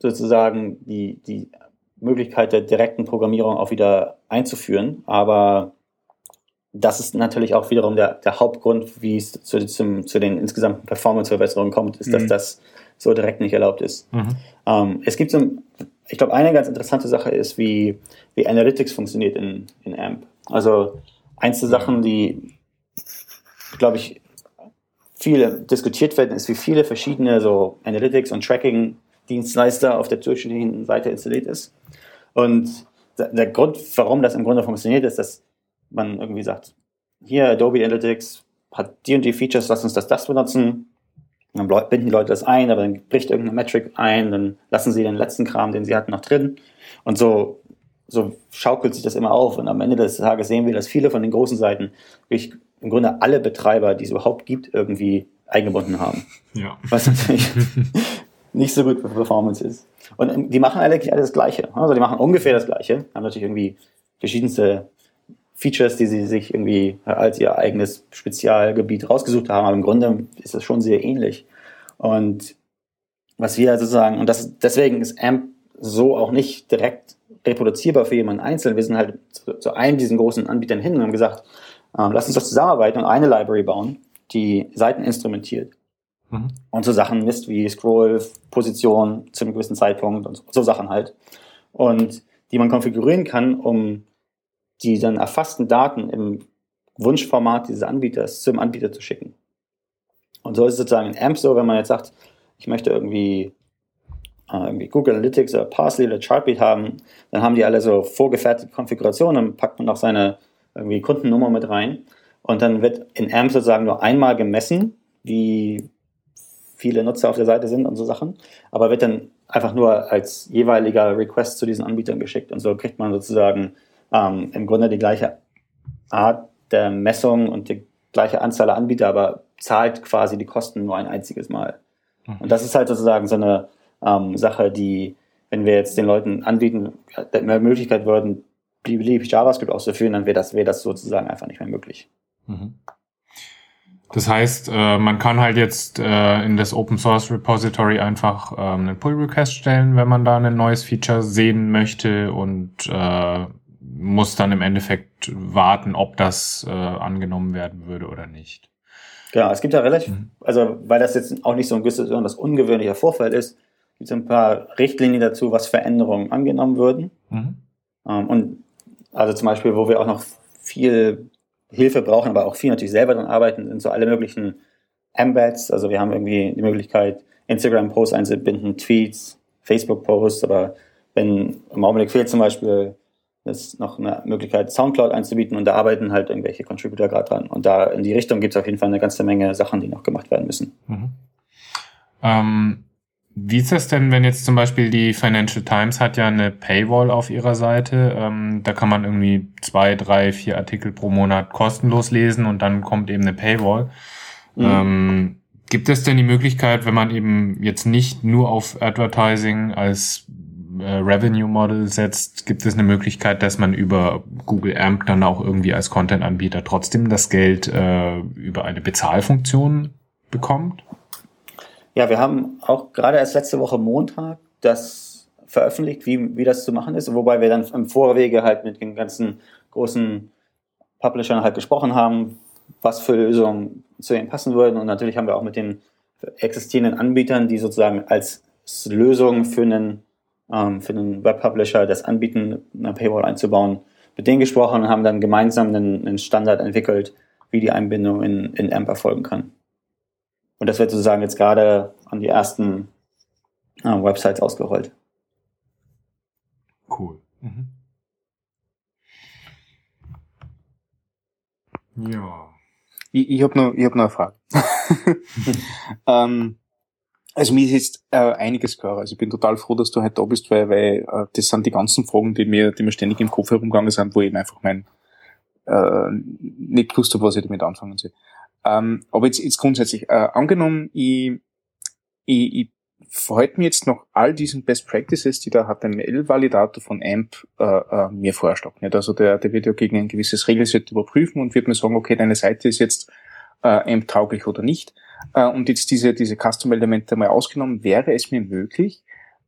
sozusagen die, die Möglichkeit der direkten Programmierung auch wieder einzuführen. Aber das ist natürlich auch wiederum der, der Hauptgrund, wie es zu, zum, zu den insgesamten Performance-Verbesserungen kommt, ist, dass mhm. das so direkt nicht erlaubt ist. Mhm. Ähm, es gibt so, ich glaube, eine ganz interessante Sache ist, wie, wie Analytics funktioniert in, in AMP. Also eins der Sachen, die, glaube ich, viele diskutiert werden, ist, wie viele verschiedene so Analytics und Tracking-Dienstleister auf der durchschnittlichen Seite installiert ist. Und der Grund, warum das im Grunde funktioniert, ist, dass man irgendwie sagt, hier Adobe Analytics hat die und die Features, lass uns das, das benutzen. Dann binden die Leute das ein, aber dann bricht irgendeine Metric ein, dann lassen sie den letzten Kram, den sie hatten, noch drin. Und so so schaukelt sich das immer auf. Und am Ende des Tages sehen wir, dass viele von den großen Seiten wirklich im Grunde alle Betreiber, die es überhaupt gibt, irgendwie eingebunden haben. Ja. Was natürlich nicht so gut für Performance ist. Und ähm, die machen eigentlich alles das Gleiche. Also die machen ungefähr das Gleiche, haben natürlich irgendwie verschiedenste Features, die sie sich irgendwie als ihr eigenes Spezialgebiet rausgesucht haben, aber im Grunde ist das schon sehr ähnlich. Und was wir sozusagen, und das, deswegen ist AMP so auch nicht direkt reproduzierbar für jemanden einzeln. Wir sind halt zu, zu einem diesen großen Anbietern hin und haben gesagt, ähm, lass uns doch zusammenarbeiten und eine Library bauen, die Seiten instrumentiert. Mhm. Und so Sachen misst wie Scroll, Position zu einem gewissen Zeitpunkt und so, so Sachen halt. Und die man konfigurieren kann, um die dann erfassten Daten im Wunschformat dieses Anbieters zum Anbieter zu schicken. Und so ist es sozusagen in AMP so, wenn man jetzt sagt, ich möchte irgendwie irgendwie Google Analytics oder Parsley oder Chartbeat haben, dann haben die alle so vorgefertigte Konfigurationen, dann packt man noch seine irgendwie Kundennummer mit rein und dann wird in AMP sozusagen nur einmal gemessen, wie viele Nutzer auf der Seite sind und so Sachen, aber wird dann einfach nur als jeweiliger Request zu diesen Anbietern geschickt und so kriegt man sozusagen ähm, im Grunde die gleiche Art der Messung und die gleiche Anzahl der Anbieter, aber zahlt quasi die Kosten nur ein einziges Mal. Mhm. Und das ist halt sozusagen so eine ähm, Sache, die, wenn wir jetzt den Leuten anbieten, mehr Möglichkeit würden, beliebig JavaScript auszuführen, dann wäre das, wäre das sozusagen einfach nicht mehr möglich. Mhm. Das heißt, äh, man kann halt jetzt äh, in das Open Source Repository einfach ähm, einen Pull Request stellen, wenn man da ein neues Feature sehen möchte und äh, muss dann im Endeffekt warten, ob das äh, angenommen werden würde oder nicht. Genau, es gibt ja relativ, mhm. also weil das jetzt auch nicht so ein besonders ungewöhnlicher Vorfall ist, gibt es ein paar Richtlinien dazu, was Veränderungen angenommen würden. Mhm. Ähm, und also zum Beispiel, wo wir auch noch viel Hilfe brauchen, aber auch viel natürlich selber dran arbeiten, sind so alle möglichen Embeds. Also wir haben irgendwie die Möglichkeit, Instagram-Posts einzubinden, Tweets, Facebook-Posts, aber wenn im Augenblick fehlt zum Beispiel ist noch eine Möglichkeit, Soundcloud einzubieten und da arbeiten halt irgendwelche Contributor gerade dran. Und da in die Richtung gibt es auf jeden Fall eine ganze Menge Sachen, die noch gemacht werden müssen. Mhm. Ähm, wie ist das denn, wenn jetzt zum Beispiel die Financial Times hat ja eine Paywall auf ihrer Seite? Ähm, da kann man irgendwie zwei, drei, vier Artikel pro Monat kostenlos lesen und dann kommt eben eine Paywall. Mhm. Ähm, gibt es denn die Möglichkeit, wenn man eben jetzt nicht nur auf Advertising als äh, Revenue Model setzt, gibt es eine Möglichkeit, dass man über Google AMP dann auch irgendwie als Content-Anbieter trotzdem das Geld äh, über eine Bezahlfunktion bekommt? Ja, wir haben auch gerade erst letzte Woche Montag das veröffentlicht, wie, wie das zu machen ist, wobei wir dann im Vorwege halt mit den ganzen großen Publishern halt gesprochen haben, was für Lösungen zu ihnen passen würden. Und natürlich haben wir auch mit den existierenden Anbietern, die sozusagen als Lösung für einen, ähm, für einen Webpublisher das anbieten, eine Paywall einzubauen, mit denen gesprochen und haben dann gemeinsam einen, einen Standard entwickelt, wie die Einbindung in, in AMP erfolgen kann. Und das wird sozusagen jetzt gerade an die ersten äh, Websites ausgerollt. Cool. Mhm. Ja. Ich, ich habe noch, ich hab noch eine Frage. ähm, also mir ist jetzt äh, einiges klar. Also ich bin total froh, dass du heute da bist, weil, weil äh, das sind die ganzen Fragen, die mir, die mir ständig im Kopf herumgegangen sind, wo ich eben einfach mein äh, nicht gewusst habe, was ich damit anfangen soll. Ähm, aber jetzt, jetzt grundsätzlich, äh, angenommen, ich, ich, ich verhalte mir jetzt noch all diesen Best Practices, die der HTML-Validator von AMP äh, äh, mir vorschlägt. Nicht? Also der, der wird ja gegen ein gewisses Regelset überprüfen und wird mir sagen, okay, deine Seite ist jetzt äh, AMP-tauglich oder nicht. Äh, und jetzt diese, diese Custom-Elemente mal ausgenommen, wäre es mir möglich,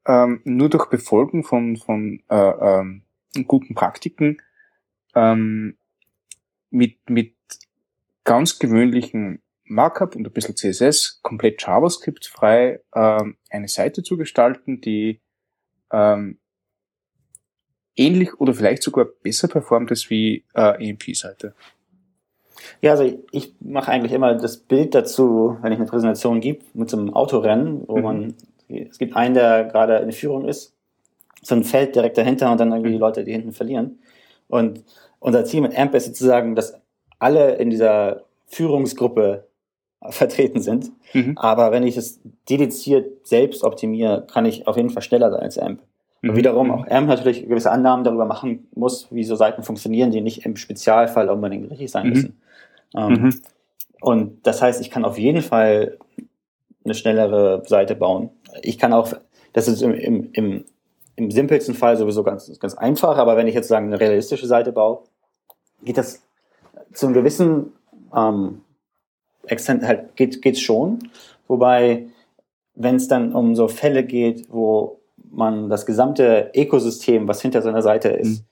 ähm, nur durch Befolgen von, von äh, ähm, guten Praktiken ähm, mit, mit ganz gewöhnlichen Markup und ein bisschen CSS, komplett JavaScript frei ähm, eine Seite zu gestalten, die ähm, ähnlich oder vielleicht sogar besser performt ist wie äh, EMP-Seite. Ja, also ich, ich mache eigentlich immer das Bild dazu, wenn ich eine Präsentation gebe, mit so einem Autorennen, wo mhm. man, es gibt einen, der gerade in Führung ist, so ein Feld direkt dahinter und dann irgendwie die mhm. Leute, die hinten verlieren. Und unser Ziel mit AMP ist sozusagen, dass alle in dieser Führungsgruppe vertreten sind. Mhm. Aber wenn ich es dediziert selbst optimiere, kann ich auf jeden Fall schneller sein als AMP. Und mhm. wiederum auch AMP natürlich gewisse Annahmen darüber machen muss, wie so Seiten funktionieren, die nicht im Spezialfall unbedingt richtig sein mhm. müssen. Ähm, mhm. Und das heißt, ich kann auf jeden Fall eine schnellere Seite bauen. Ich kann auch, das ist im, im, im, im simpelsten Fall sowieso ganz, ganz einfach, aber wenn ich jetzt sagen eine realistische Seite baue, geht das zu einem gewissen ähm, Extent halt geht geht's schon. Wobei, wenn es dann um so Fälle geht, wo man das gesamte Ökosystem, was hinter seiner Seite ist, mhm.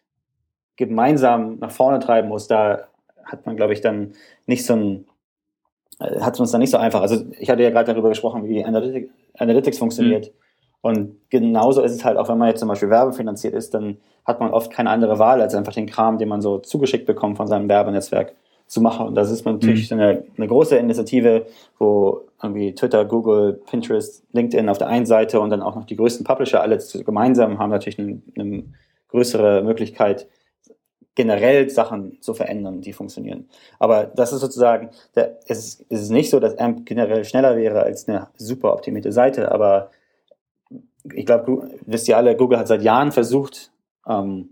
gemeinsam nach vorne treiben muss, da hat man, glaube ich, dann nicht so ein, äh, hat es uns dann nicht so einfach. Also ich hatte ja gerade darüber gesprochen, wie Analytics, Analytics funktioniert. Mhm. Und genauso ist es halt auch, wenn man jetzt zum Beispiel werbefinanziert ist, dann hat man oft keine andere Wahl, als einfach den Kram, den man so zugeschickt bekommt von seinem Werbenetzwerk zu machen. Und das ist natürlich mhm. eine, eine große Initiative, wo irgendwie Twitter, Google, Pinterest, LinkedIn auf der einen Seite und dann auch noch die größten Publisher alle gemeinsam haben natürlich eine, eine größere Möglichkeit, generell Sachen zu verändern, die funktionieren. Aber das ist sozusagen, der, es, ist, es ist nicht so, dass AMP generell schneller wäre als eine super optimierte Seite, aber ich glaube, wisst ihr alle, Google hat seit Jahren versucht, ähm,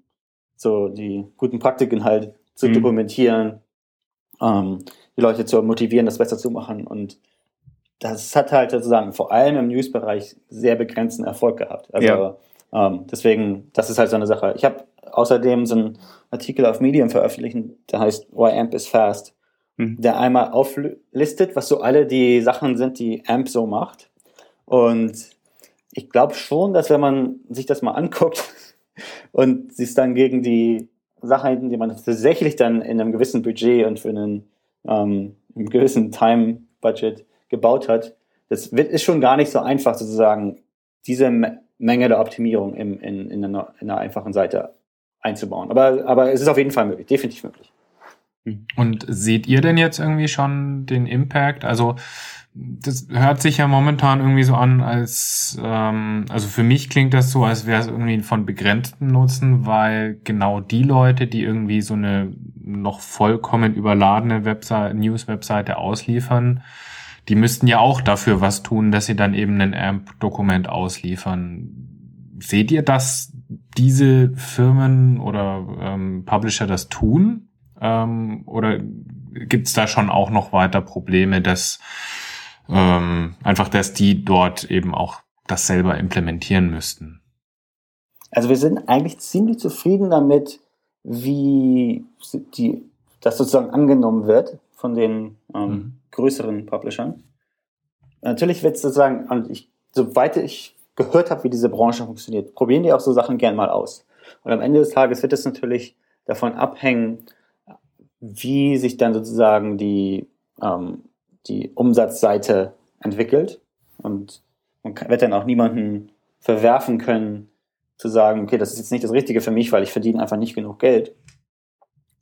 so die guten Praktiken halt zu mhm. dokumentieren, ähm, die Leute zu motivieren, das besser zu machen. Und das hat halt sozusagen vor allem im News-Bereich sehr begrenzten Erfolg gehabt. Also ja. ähm, deswegen, das ist halt so eine Sache. Ich habe außerdem so einen Artikel auf Medium veröffentlicht, der heißt Why AMP is Fast, mhm. der einmal auflistet, was so alle die Sachen sind, die AMP so macht. Und ich glaube schon, dass wenn man sich das mal anguckt und sich dann gegen die Sachen, die man tatsächlich dann in einem gewissen Budget und für einen, ähm, einem gewissen Time-Budget gebaut hat, das wird, ist schon gar nicht so einfach sozusagen, diese Menge der Optimierung in, in, in, einer, in einer einfachen Seite einzubauen. Aber, aber es ist auf jeden Fall möglich, definitiv möglich. Und seht ihr denn jetzt irgendwie schon den Impact? Also das hört sich ja momentan irgendwie so an, als ähm, also für mich klingt das so, als wäre es irgendwie von begrenztem Nutzen, weil genau die Leute, die irgendwie so eine noch vollkommen überladene Website, News-Webseite ausliefern, die müssten ja auch dafür was tun, dass sie dann eben ein AMP-Dokument ausliefern. Seht ihr, dass diese Firmen oder ähm, Publisher das tun? Ähm, oder gibt es da schon auch noch weiter Probleme, dass ähm, einfach, dass die dort eben auch das selber implementieren müssten. Also wir sind eigentlich ziemlich zufrieden damit, wie die, das sozusagen angenommen wird von den ähm, mhm. größeren Publishern. natürlich wird es sozusagen, und ich, soweit ich gehört habe, wie diese Branche funktioniert, probieren die auch so Sachen gern mal aus. Und am Ende des Tages wird es natürlich davon abhängen, wie sich dann sozusagen die, ähm, die Umsatzseite entwickelt. Und man wird dann auch niemanden verwerfen können, zu sagen, okay, das ist jetzt nicht das Richtige für mich, weil ich verdiene einfach nicht genug Geld.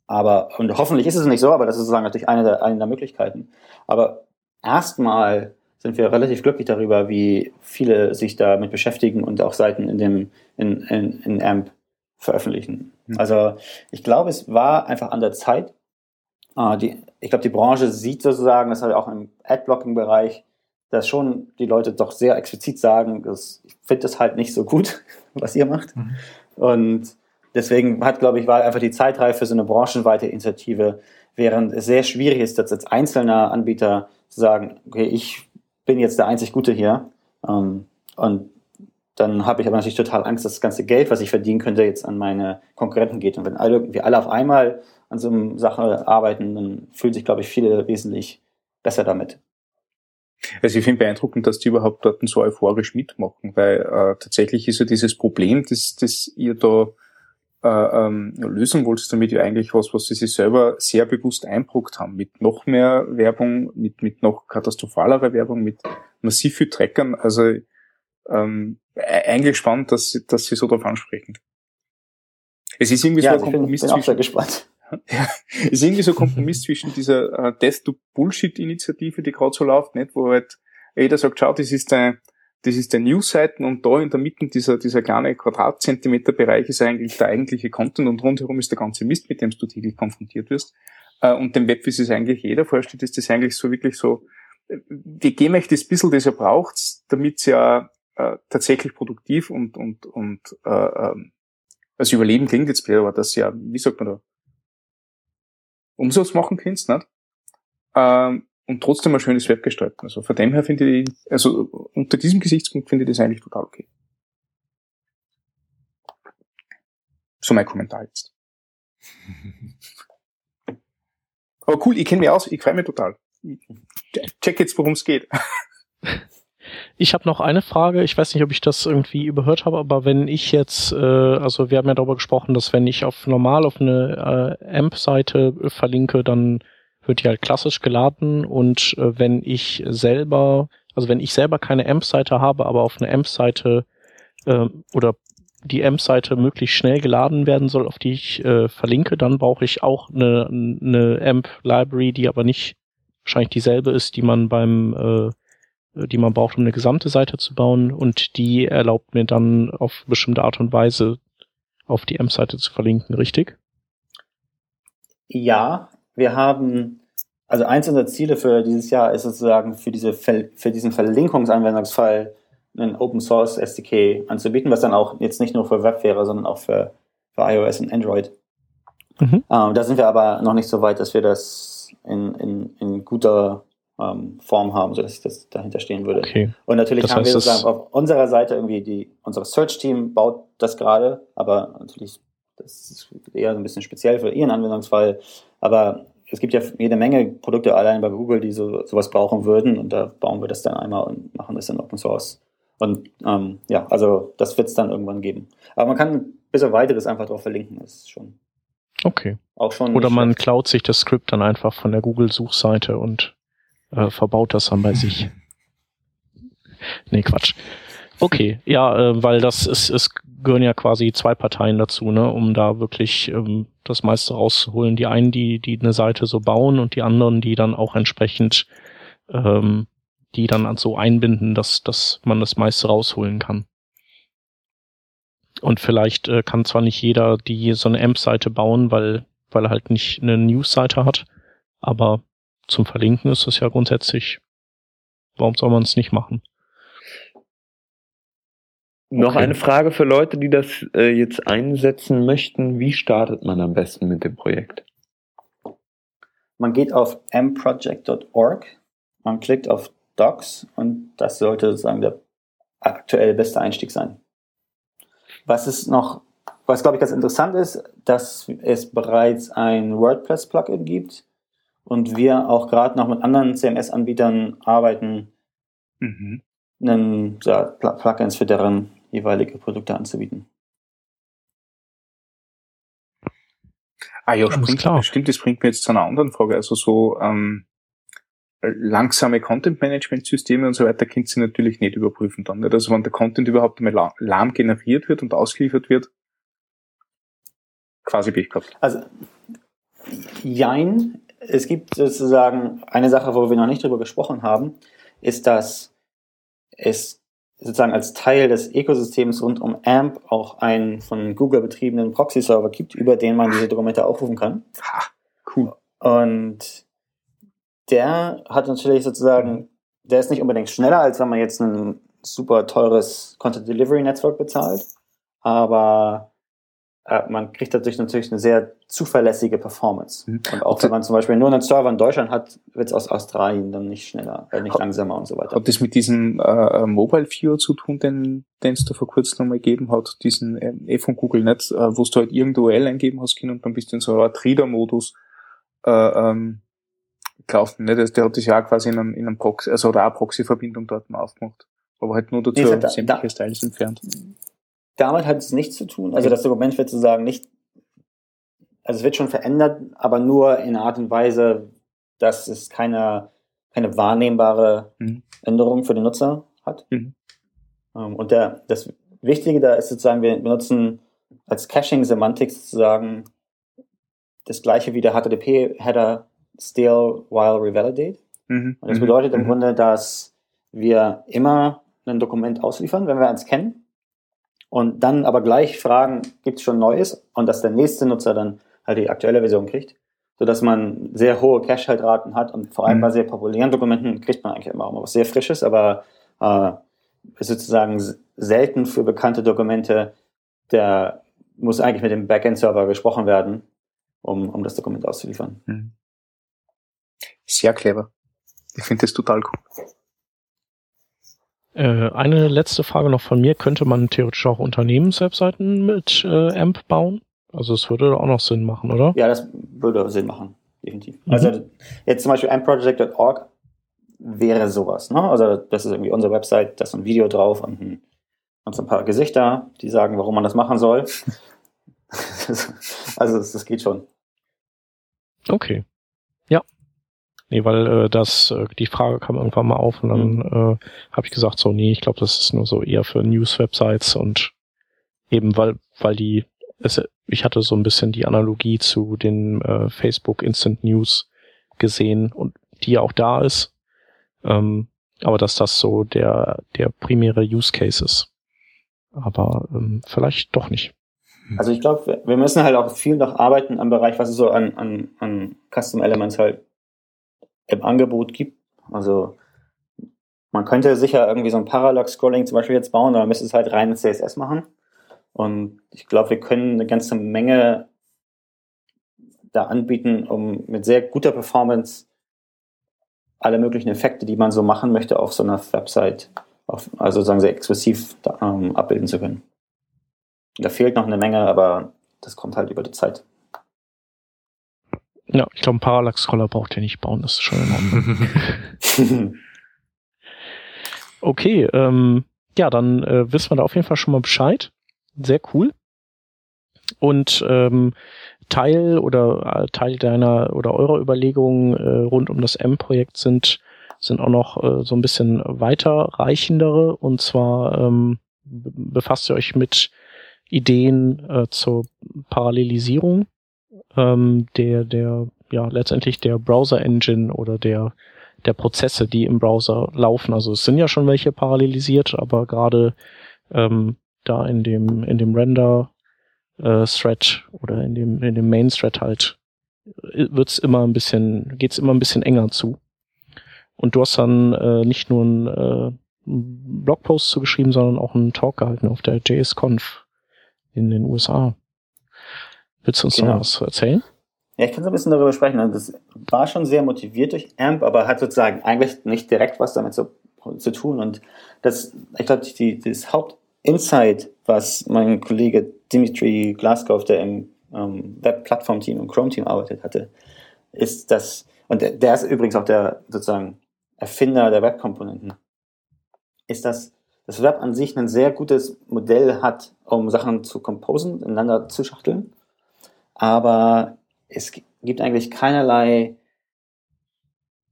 Aber, und hoffentlich ist es nicht so, aber das ist sozusagen natürlich eine der, eine der Möglichkeiten. Aber erstmal sind wir relativ glücklich darüber, wie viele sich damit beschäftigen und auch Seiten in dem, in, in, in AMP veröffentlichen. Mhm. Also, ich glaube, es war einfach an der Zeit. Äh, die, ich glaube, die Branche sieht sozusagen, das halt auch im Adblocking-Bereich, dass schon die Leute doch sehr explizit sagen, dass, ich finde das halt nicht so gut, was ihr macht. Mhm. Und deswegen hat, glaube ich, war einfach die Zeit reif für so eine branchenweite Initiative, während es sehr schwierig ist, dass als einzelner Anbieter zu sagen, okay, ich bin jetzt der einzig Gute hier. Ähm, und dann habe ich aber natürlich total Angst, dass das ganze Geld, was ich verdienen könnte, jetzt an meine Konkurrenten geht. Und wenn alle, wir alle auf einmal an so einer Sache arbeiten, dann fühlen sich, glaube ich, viele wesentlich besser damit. Also ich finde beeindruckend, dass die überhaupt dort so euphorisch mitmachen, weil äh, tatsächlich ist ja dieses Problem, das, das ihr da äh, ähm, lösen wollt, damit ihr eigentlich was, was sie sich selber sehr bewusst einbrockt haben, mit noch mehr Werbung, mit, mit noch katastrophalerer Werbung, mit massiv viel Treckern. Also ähm, e-, eigentlich spannend, dass, dass sie so darauf ansprechen. Es ist irgendwie ja, so ein also Kompromiss bin, bin zwischen, gespannt. Ja, es ist irgendwie so ein Kompromiss zwischen dieser äh, Death to Bullshit-Initiative, die gerade so läuft, nicht, wo halt jeder sagt, schau, das ist ein, das ist der News-Seiten und da in der Mitte dieser, dieser kleine Quadratzentimeter-Bereich ist eigentlich der eigentliche Content und rundherum ist der ganze Mist, mit dem du täglich konfrontiert wirst. Äh, und dem Web, wie es eigentlich jeder vorstellt, ist das eigentlich so wirklich so, wir geben euch das bisschen, das ihr braucht, damit es ja äh, tatsächlich produktiv und, und, und äh, also Überleben klingt jetzt blöd, aber das ja, wie sagt man da, Umsatz machen kannst, nicht? Ähm, und trotzdem ein schönes Web gestalten. Also von dem her finde ich, also unter diesem Gesichtspunkt finde ich das eigentlich total okay. So mein Kommentar jetzt. Aber cool, ich kenne mich aus, ich freue mich total. Ich check jetzt, worum es geht. Ich habe noch eine Frage. Ich weiß nicht, ob ich das irgendwie überhört habe, aber wenn ich jetzt, äh, also wir haben ja darüber gesprochen, dass wenn ich auf normal auf eine äh, AMP-Seite verlinke, dann wird die halt klassisch geladen und äh, wenn ich selber, also wenn ich selber keine AMP-Seite habe, aber auf eine AMP-Seite äh, oder die AMP-Seite möglichst schnell geladen werden soll, auf die ich äh, verlinke, dann brauche ich auch eine, eine AMP-Library, die aber nicht wahrscheinlich dieselbe ist, die man beim äh, die man braucht, um eine gesamte Seite zu bauen und die erlaubt mir dann auf bestimmte Art und Weise auf die AMP-Seite zu verlinken, richtig? Ja, wir haben, also eins unserer Ziele für dieses Jahr ist sozusagen für, diese, für diesen Verlinkungsanwendungsfall einen Open Source SDK anzubieten, was dann auch jetzt nicht nur für Web wäre, sondern auch für, für iOS und Android. Mhm. Ähm, da sind wir aber noch nicht so weit, dass wir das in, in, in guter ähm, Form haben, sodass ich das dahinter stehen würde. Okay. Und natürlich das haben wir sozusagen auf unserer Seite irgendwie die, unser Search-Team baut das gerade, aber natürlich, das ist eher so ein bisschen speziell für ihren Anwendungsfall. Aber es gibt ja jede Menge Produkte allein bei Google, die so, sowas brauchen würden und da bauen wir das dann einmal und machen das in Open Source. Und ähm, ja, also das wird es dann irgendwann geben. Aber man kann bis auf weiteres einfach drauf verlinken, das ist schon. Okay. Auch schon. Oder man klaut sich das Skript dann einfach von der Google-Suchseite und äh, verbaut das dann bei sich. nee, Quatsch. Okay, ja, äh, weil das ist, es gehören ja quasi zwei Parteien dazu, ne, um da wirklich ähm, das meiste rauszuholen. Die einen, die, die eine Seite so bauen und die anderen, die dann auch entsprechend ähm, die dann so einbinden, dass, dass man das meiste rausholen kann. Und vielleicht äh, kann zwar nicht jeder die so eine AMP-Seite bauen, weil, weil er halt nicht eine News-Seite hat, aber zum Verlinken ist es ja grundsätzlich, warum soll man es nicht machen? Noch okay. eine Frage für Leute, die das äh, jetzt einsetzen möchten. Wie startet man am besten mit dem Projekt? Man geht auf mproject.org, man klickt auf Docs und das sollte sozusagen der aktuell beste Einstieg sein. Was ist noch, was glaube ich ganz interessant ist, dass es bereits ein WordPress-Plugin gibt, und wir auch gerade noch mit anderen CMS-Anbietern arbeiten, mhm. einen, ja, Plugins für deren jeweilige Produkte anzubieten. Ah ja, stimmt, klar. stimmt, das bringt mir jetzt zu einer anderen Frage. Also so ähm, langsame Content-Management-Systeme und so weiter könnt ihr natürlich nicht überprüfen dann. Nicht? Also wenn der Content überhaupt einmal lahm generiert wird und ausgeliefert wird, quasi Pech gehabt. Also jein, es gibt sozusagen eine Sache, wo wir noch nicht drüber gesprochen haben, ist, dass es sozusagen als Teil des Ökosystems rund um AMP auch einen von Google betriebenen Proxy-Server gibt, über den man diese Dokumente aufrufen kann. Ha, cool. Und der hat natürlich sozusagen, der ist nicht unbedingt schneller, als wenn man jetzt ein super teures Content Delivery Netzwerk bezahlt, aber man kriegt dadurch natürlich eine sehr zuverlässige Performance. Mhm. Und auch wenn man zum Beispiel nur einen Server in Deutschland hat, wird es aus Australien dann nicht schneller, äh, nicht langsamer und so weiter. Hat das mit diesem äh, Mobile Viewer zu tun, den den es da vor kurzem nochmal gegeben hat, diesen äh, eh von Google nicht, äh, wo du halt irgendwo URL eingeben hast können und dann bist du in so einer Art Reader-Modus äh, ähm, gelaufen. Nicht? Also der hat das ja auch quasi in einem, in einem Proxy, also oder auch Proxy-Verbindung dort mal aufgemacht. Aber halt nur dazu nee, sämtliche da, Styles entfernt damit hat es nichts zu tun. Also das Dokument wird sozusagen nicht, also es wird schon verändert, aber nur in Art und Weise, dass es keine, keine wahrnehmbare mhm. Änderung für den Nutzer hat. Mhm. Ähm, und der, das Wichtige da ist sozusagen, wir benutzen als Caching-Semantik sozusagen das gleiche wie der HTTP-Header still while revalidate. Mhm. Und das mhm. bedeutet im mhm. Grunde, dass wir immer ein Dokument ausliefern, wenn wir eins kennen und dann aber gleich fragen, gibt es schon Neues und dass der nächste Nutzer dann halt die aktuelle Version kriegt, sodass man sehr hohe Cache-Haltraten hat und vor allem mhm. bei sehr populären Dokumenten kriegt man eigentlich immer auch mal was sehr Frisches, aber äh, ist sozusagen selten für bekannte Dokumente, der muss eigentlich mit dem Backend-Server gesprochen werden, um, um das Dokument auszuliefern. Mhm. Sehr clever. Ich finde das total cool. Äh, eine letzte Frage noch von mir. Könnte man theoretisch auch Unternehmenswebseiten mit äh, AMP bauen? Also es würde auch noch Sinn machen, oder? Ja, das würde Sinn machen, definitiv. Mhm. Also jetzt zum Beispiel ampproject.org wäre sowas. Ne? Also das ist irgendwie unsere Website, da ist ein Video drauf und ein, und so ein paar Gesichter, die sagen, warum man das machen soll. also das geht schon. Okay. Nee, weil äh, das, äh, die Frage kam irgendwann mal auf und dann mhm. äh, habe ich gesagt, so, nee, ich glaube, das ist nur so eher für News-Websites und eben weil, weil die, es, ich hatte so ein bisschen die Analogie zu den äh, Facebook Instant News gesehen und die ja auch da ist. Ähm, aber dass das so der, der primäre Use Case ist. Aber ähm, vielleicht doch nicht. Also ich glaube, wir müssen halt auch viel noch arbeiten am Bereich, was es so an, an, an Custom Elements halt im Angebot gibt. Also man könnte sicher irgendwie so ein Parallax-Scrolling zum Beispiel jetzt bauen, aber man müsste es halt rein in CSS machen. Und ich glaube, wir können eine ganze Menge da anbieten, um mit sehr guter Performance alle möglichen Effekte, die man so machen möchte, auf so einer Website, auf, also sagen sehr exklusiv da, ähm, abbilden zu können. Da fehlt noch eine Menge, aber das kommt halt über die Zeit. Ja, ich glaube, einen Parallax-Scroller braucht ihr nicht bauen, das ist schon in Ordnung. okay, ähm, ja, dann äh, wissen wir da auf jeden Fall schon mal Bescheid. Sehr cool. Und ähm, Teil oder äh, Teil deiner oder eurer Überlegungen äh, rund um das M-Projekt sind sind auch noch äh, so ein bisschen weiterreichendere und zwar ähm, befasst ihr euch mit Ideen äh, zur Parallelisierung ähm, der, der, ja, letztendlich der Browser-Engine oder der, der Prozesse, die im Browser laufen. Also es sind ja schon welche parallelisiert, aber gerade ähm, da in dem, in dem Render äh, Thread oder in dem, in dem Main Thread halt äh, wird's immer ein bisschen, geht's immer ein bisschen enger zu. Und du hast dann äh, nicht nur einen äh, Blogpost zugeschrieben, sondern auch einen Talk gehalten auf der JSConf in den USA. Willst du uns genau. noch was erzählen? Ja, ich kann so ein bisschen darüber sprechen. Also das war schon sehr motiviert durch AMP, aber hat sozusagen eigentlich nicht direkt was damit zu, zu tun. Und das, ich glaube, die, das Hauptinsight, was mein Kollege Dimitri Glaskov, der im ähm, Web-Plattform-Team im Chrome-Team arbeitet hatte, ist, dass, und der, der ist übrigens auch der sozusagen Erfinder der Web-Komponenten. ist, dass das Web an sich ein sehr gutes Modell hat, um Sachen zu composen, ineinander zu schachteln. Aber es gibt eigentlich keinerlei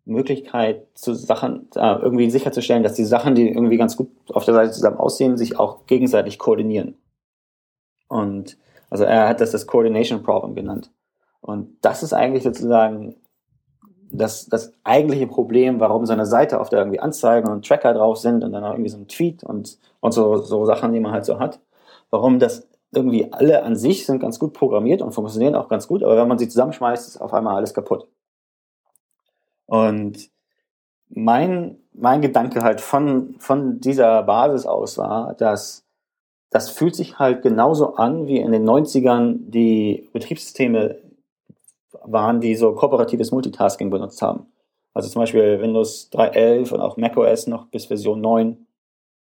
Möglichkeit, zu Sachen äh, irgendwie sicherzustellen, dass die Sachen, die irgendwie ganz gut auf der Seite zusammen aussehen, sich auch gegenseitig koordinieren. Und also er hat das das Coordination Problem genannt. Und das ist eigentlich sozusagen das, das eigentliche Problem, warum so eine Seite, auf der irgendwie Anzeigen und Tracker drauf sind und dann auch irgendwie so ein Tweet und, und so, so Sachen, die man halt so hat, warum das irgendwie alle an sich sind ganz gut programmiert und funktionieren auch ganz gut, aber wenn man sie zusammenschmeißt, ist auf einmal alles kaputt. Und mein, mein Gedanke halt von, von dieser Basis aus war, dass das fühlt sich halt genauso an, wie in den 90ern die Betriebssysteme waren, die so kooperatives Multitasking benutzt haben. Also zum Beispiel Windows 3.11 und auch macOS noch bis Version 9.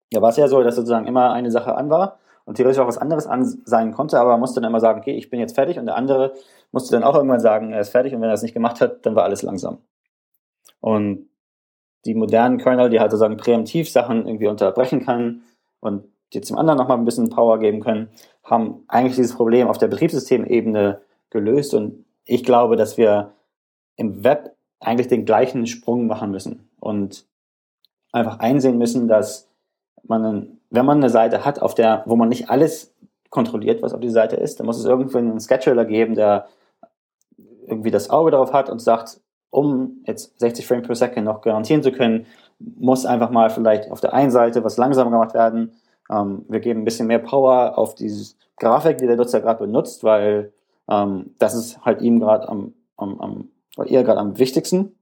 Da war es ja so, dass sozusagen immer eine Sache an war und theoretisch auch was anderes an sein konnte, aber man musste dann immer sagen, okay, ich bin jetzt fertig. Und der andere musste dann auch irgendwann sagen, er ist fertig. Und wenn er es nicht gemacht hat, dann war alles langsam. Und die modernen Kernel, die halt sozusagen präemptiv Sachen irgendwie unterbrechen kann und jetzt dem anderen nochmal ein bisschen Power geben können, haben eigentlich dieses Problem auf der Betriebssystemebene gelöst. Und ich glaube, dass wir im Web eigentlich den gleichen Sprung machen müssen und einfach einsehen müssen, dass man, wenn man eine Seite hat, auf der, wo man nicht alles kontrolliert, was auf die Seite ist, dann muss es irgendwie einen Scheduler geben, der irgendwie das Auge darauf hat und sagt, um jetzt 60 Frames per Second noch garantieren zu können, muss einfach mal vielleicht auf der einen Seite was langsamer gemacht werden. Ähm, wir geben ein bisschen mehr Power auf diese Grafik, die der Nutzer gerade benutzt, weil ähm, das ist halt ihm gerade am, am, am, ihr gerade am wichtigsten.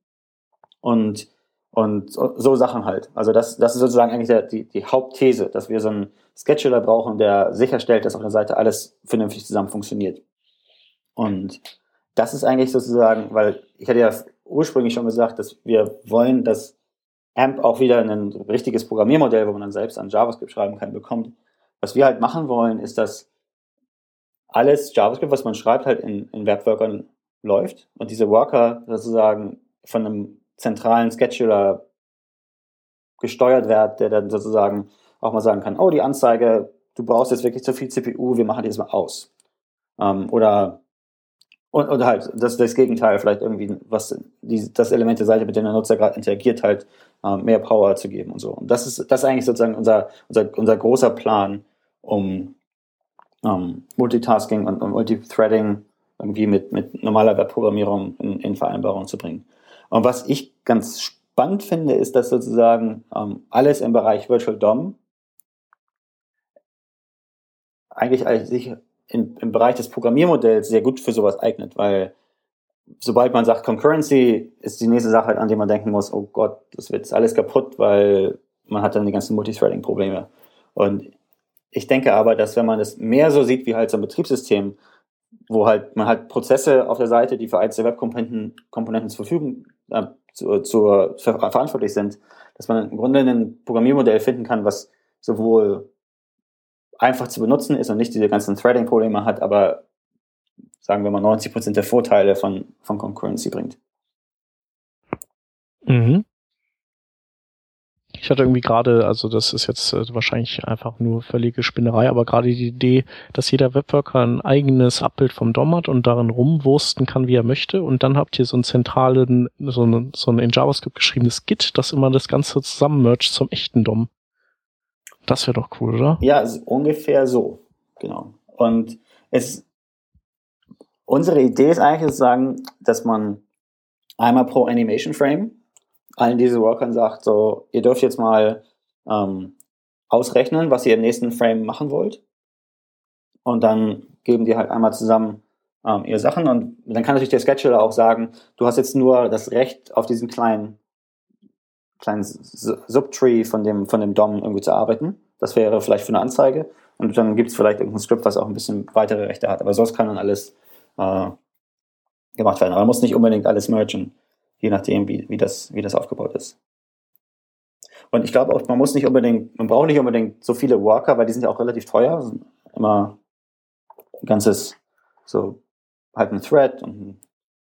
Und, und so Sachen halt. Also das, das ist sozusagen eigentlich der, die, die Hauptthese, dass wir so einen Scheduler brauchen, der sicherstellt, dass auf der Seite alles vernünftig zusammen funktioniert. Und das ist eigentlich sozusagen, weil ich hatte ja ursprünglich schon gesagt, dass wir wollen, dass AMP auch wieder ein richtiges Programmiermodell, wo man dann selbst an JavaScript schreiben kann, bekommt. Was wir halt machen wollen, ist, dass alles JavaScript, was man schreibt, halt in, in Webworkern läuft und diese Worker sozusagen von einem zentralen Scheduler gesteuert wird, der dann sozusagen auch mal sagen kann, oh, die Anzeige, du brauchst jetzt wirklich zu viel CPU, wir machen die jetzt mal aus. Ähm, oder und, und halt das, das Gegenteil, vielleicht irgendwie, was die, das Element der Seite, mit dem der Nutzer gerade interagiert, halt ähm, mehr Power zu geben und so. Und das ist, das ist eigentlich sozusagen unser, unser, unser großer Plan, um ähm, Multitasking und, und Multithreading irgendwie mit, mit normaler Webprogrammierung in, in Vereinbarung zu bringen. Und was ich ganz spannend finde, ist, dass sozusagen ähm, alles im Bereich Virtual DOM eigentlich sich in, im Bereich des Programmiermodells sehr gut für sowas eignet, weil sobald man sagt Concurrency, ist die nächste Sache, an die man denken muss, oh Gott, das wird alles kaputt, weil man hat dann die ganzen Multithreading-Probleme. Und ich denke aber, dass wenn man es mehr so sieht wie halt so ein Betriebssystem, wo halt man halt Prozesse auf der Seite, die für einzelne Webkomponenten Komponenten zur Verfügung äh, zu, zur, für, verantwortlich sind, dass man im Grunde ein Programmiermodell finden kann, was sowohl einfach zu benutzen ist und nicht diese ganzen Threading-Probleme hat, aber sagen wir mal 90% der Vorteile von, von Concurrency bringt. Mhm. Ich hatte irgendwie gerade, also das ist jetzt äh, wahrscheinlich einfach nur völlige Spinnerei, aber gerade die Idee, dass jeder Webworker ein eigenes Abbild vom DOM hat und darin rumwursten kann, wie er möchte. Und dann habt ihr so einen zentralen, so ein, so ein in JavaScript geschriebenes Git, das immer das Ganze zusammenmercht zum echten DOM. Das wäre doch cool, oder? Ja, ungefähr so. Genau. Und es, unsere Idee ist eigentlich sozusagen, dass man einmal pro Animation Frame allen diese Workern sagt, so, ihr dürft jetzt mal ähm, ausrechnen, was ihr im nächsten Frame machen wollt. Und dann geben die halt einmal zusammen ähm, ihre Sachen und dann kann natürlich der Scheduler auch sagen, du hast jetzt nur das Recht auf diesen kleinen kleinen Subtree von dem, von dem DOM irgendwie zu arbeiten. Das wäre vielleicht für eine Anzeige. Und dann gibt es vielleicht irgendein Skript, was auch ein bisschen weitere Rechte hat. Aber sonst kann dann alles äh, gemacht werden. Aber man muss nicht unbedingt alles mergen je nachdem, wie, wie, das, wie das aufgebaut ist. Und ich glaube auch, man muss nicht unbedingt, man braucht nicht unbedingt so viele Worker, weil die sind ja auch relativ teuer. Immer ein ganzes, so halt ein Thread und ein,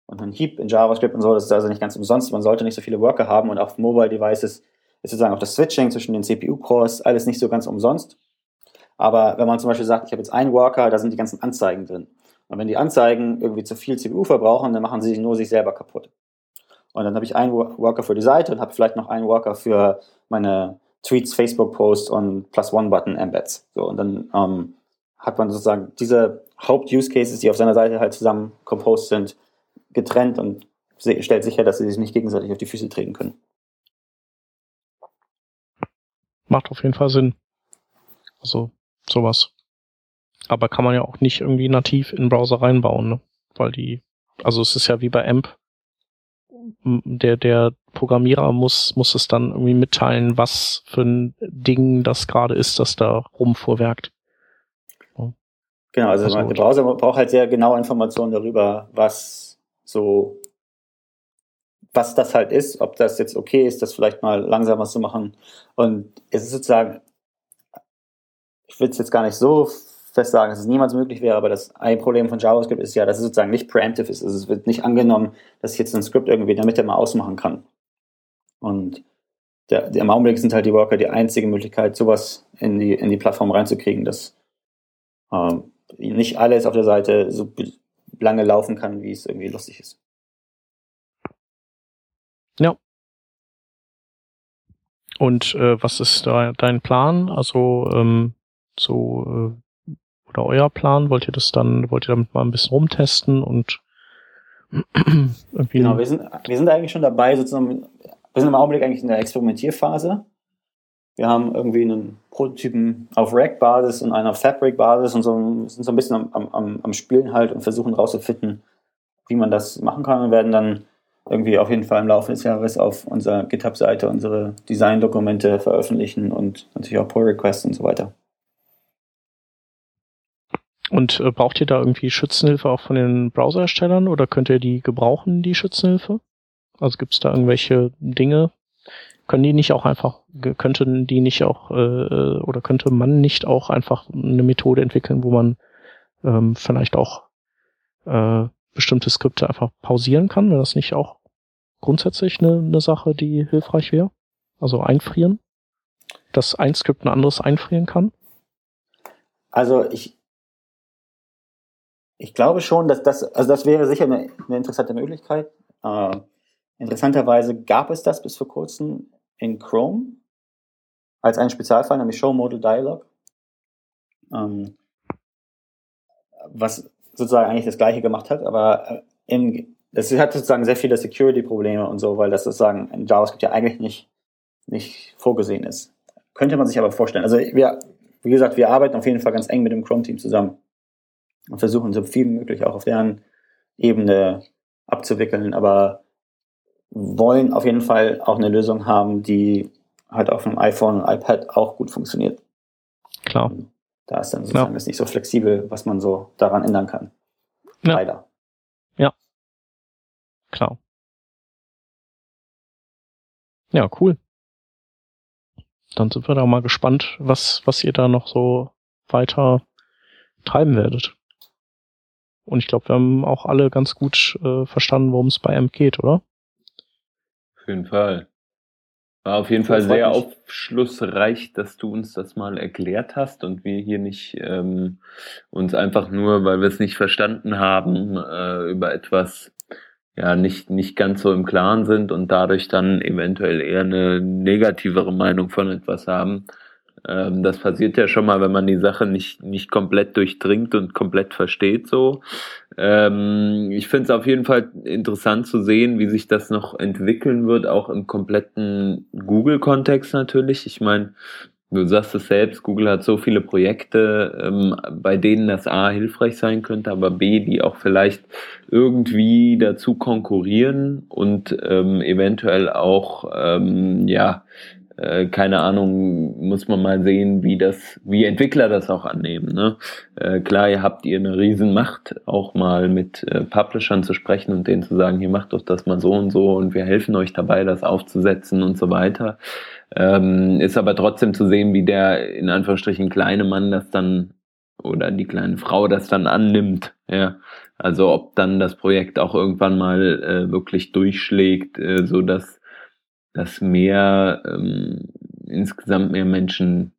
und ein Heap in JavaScript und so. Das ist also nicht ganz umsonst. Man sollte nicht so viele Worker haben und auf Mobile Devices ist sozusagen auch das Switching zwischen den CPU-Cores alles nicht so ganz umsonst. Aber wenn man zum Beispiel sagt, ich habe jetzt einen Worker, da sind die ganzen Anzeigen drin. Und wenn die Anzeigen irgendwie zu viel CPU verbrauchen, dann machen sie nur sich selber kaputt. Und dann habe ich einen Worker für die Seite und habe vielleicht noch einen Worker für meine Tweets, Facebook-Posts und Plus-One-Button-Embeds. So, und dann ähm, hat man sozusagen diese Haupt-Use-Cases, die auf seiner Seite halt zusammen composed sind, getrennt und stellt sicher, dass sie sich nicht gegenseitig auf die Füße treten können. Macht auf jeden Fall Sinn. Also sowas. Aber kann man ja auch nicht irgendwie nativ in den Browser reinbauen, ne? Weil die, also es ist ja wie bei AMP. Der, der Programmierer muss, muss es dann irgendwie mitteilen, was für ein Ding das gerade ist, das da rumfuhrwerkt. Genau, also, also der Browser braucht halt sehr genaue Informationen darüber, was so, was das halt ist, ob das jetzt okay ist, das vielleicht mal langsamer zu machen. Und es ist sozusagen, ich will es jetzt gar nicht so fest sagen, dass es niemals möglich wäre, aber das ein Problem von JavaScript ist ja, dass es sozusagen nicht preemptive ist. Also es wird nicht angenommen, dass ich jetzt ein Skript irgendwie damit mal ausmachen kann. Und der, der, im Augenblick sind halt die Worker die einzige Möglichkeit, sowas in die, in die Plattform reinzukriegen, dass ähm, nicht alles auf der Seite so lange laufen kann, wie es irgendwie lustig ist. Ja. Und äh, was ist da dein Plan? Also ähm, so äh, oder euer Plan? Wollt ihr das dann, wollt ihr damit mal ein bisschen rumtesten und irgendwie Genau, wir sind, wir sind eigentlich schon dabei, sozusagen, wir sind im Augenblick eigentlich in der Experimentierphase. Wir haben irgendwie einen Prototypen auf Rack-Basis und einen auf Fabric-Basis und so, sind so ein bisschen am, am, am Spielen halt und versuchen rauszufinden, wie man das machen kann und werden dann irgendwie auf jeden Fall im Laufe des Jahres auf unserer GitHub-Seite unsere Design-Dokumente veröffentlichen und natürlich auch Pull-Requests und so weiter. Und äh, braucht ihr da irgendwie Schützenhilfe auch von den Browserherstellern oder könnt ihr die gebrauchen, die Schützenhilfe? Also gibt es da irgendwelche Dinge, können die nicht auch einfach, könnten die nicht auch, äh, äh, oder könnte man nicht auch einfach eine Methode entwickeln, wo man ähm, vielleicht auch äh, bestimmte Skripte einfach pausieren kann, wäre das nicht auch grundsätzlich eine, eine Sache, die hilfreich wäre? Also einfrieren? Dass ein Skript ein anderes einfrieren kann? Also ich, ich glaube schon, dass das, also das wäre sicher eine, eine interessante Möglichkeit. Äh, interessanterweise gab es das bis vor kurzem in Chrome als einen Spezialfall, nämlich Show Modal Dialog. Ähm, was sozusagen eigentlich das gleiche gemacht hat, aber äh, im, das hat sozusagen sehr viele Security-Probleme und so, weil das sozusagen in JavaScript ja eigentlich nicht, nicht vorgesehen ist. Könnte man sich aber vorstellen. Also wir, wie gesagt, wir arbeiten auf jeden Fall ganz eng mit dem Chrome-Team zusammen und versuchen so viel wie möglich auch auf deren Ebene abzuwickeln, aber wollen auf jeden Fall auch eine Lösung haben, die halt auf einem iPhone und iPad auch gut funktioniert. Klar. Da ist dann sozusagen ja. ist nicht so flexibel, was man so daran ändern kann. Ja. Leider. Ja. Klar. Ja, cool. Dann sind wir da mal gespannt, was, was ihr da noch so weiter treiben werdet. Und ich glaube, wir haben auch alle ganz gut äh, verstanden, worum es bei AMP geht, oder? Auf jeden Fall. War auf jeden Fall sehr aufschlussreich, dass du uns das mal erklärt hast und wir hier nicht ähm, uns einfach nur, weil wir es nicht verstanden haben, äh, über etwas ja nicht nicht ganz so im Klaren sind und dadurch dann eventuell eher eine negativere Meinung von etwas haben. Ähm, das passiert ja schon mal, wenn man die Sache nicht, nicht komplett durchdringt und komplett versteht so. Ähm, ich finde es auf jeden Fall interessant zu sehen, wie sich das noch entwickeln wird, auch im kompletten Google-Kontext natürlich. Ich meine, du sagst es selbst, Google hat so viele Projekte, ähm, bei denen das A hilfreich sein könnte, aber B, die auch vielleicht irgendwie dazu konkurrieren und ähm, eventuell auch ähm, ja äh, keine Ahnung, muss man mal sehen, wie das, wie Entwickler das auch annehmen. Ne? Äh, klar, ihr habt ihr eine Riesenmacht, auch mal mit äh, Publishern zu sprechen und denen zu sagen, hier macht doch das mal so und so und wir helfen euch dabei, das aufzusetzen und so weiter. Ähm, ist aber trotzdem zu sehen, wie der in Anführungsstrichen kleine Mann das dann oder die kleine Frau das dann annimmt. Ja, also ob dann das Projekt auch irgendwann mal äh, wirklich durchschlägt, äh, so dass dass mehr ähm, insgesamt mehr Menschen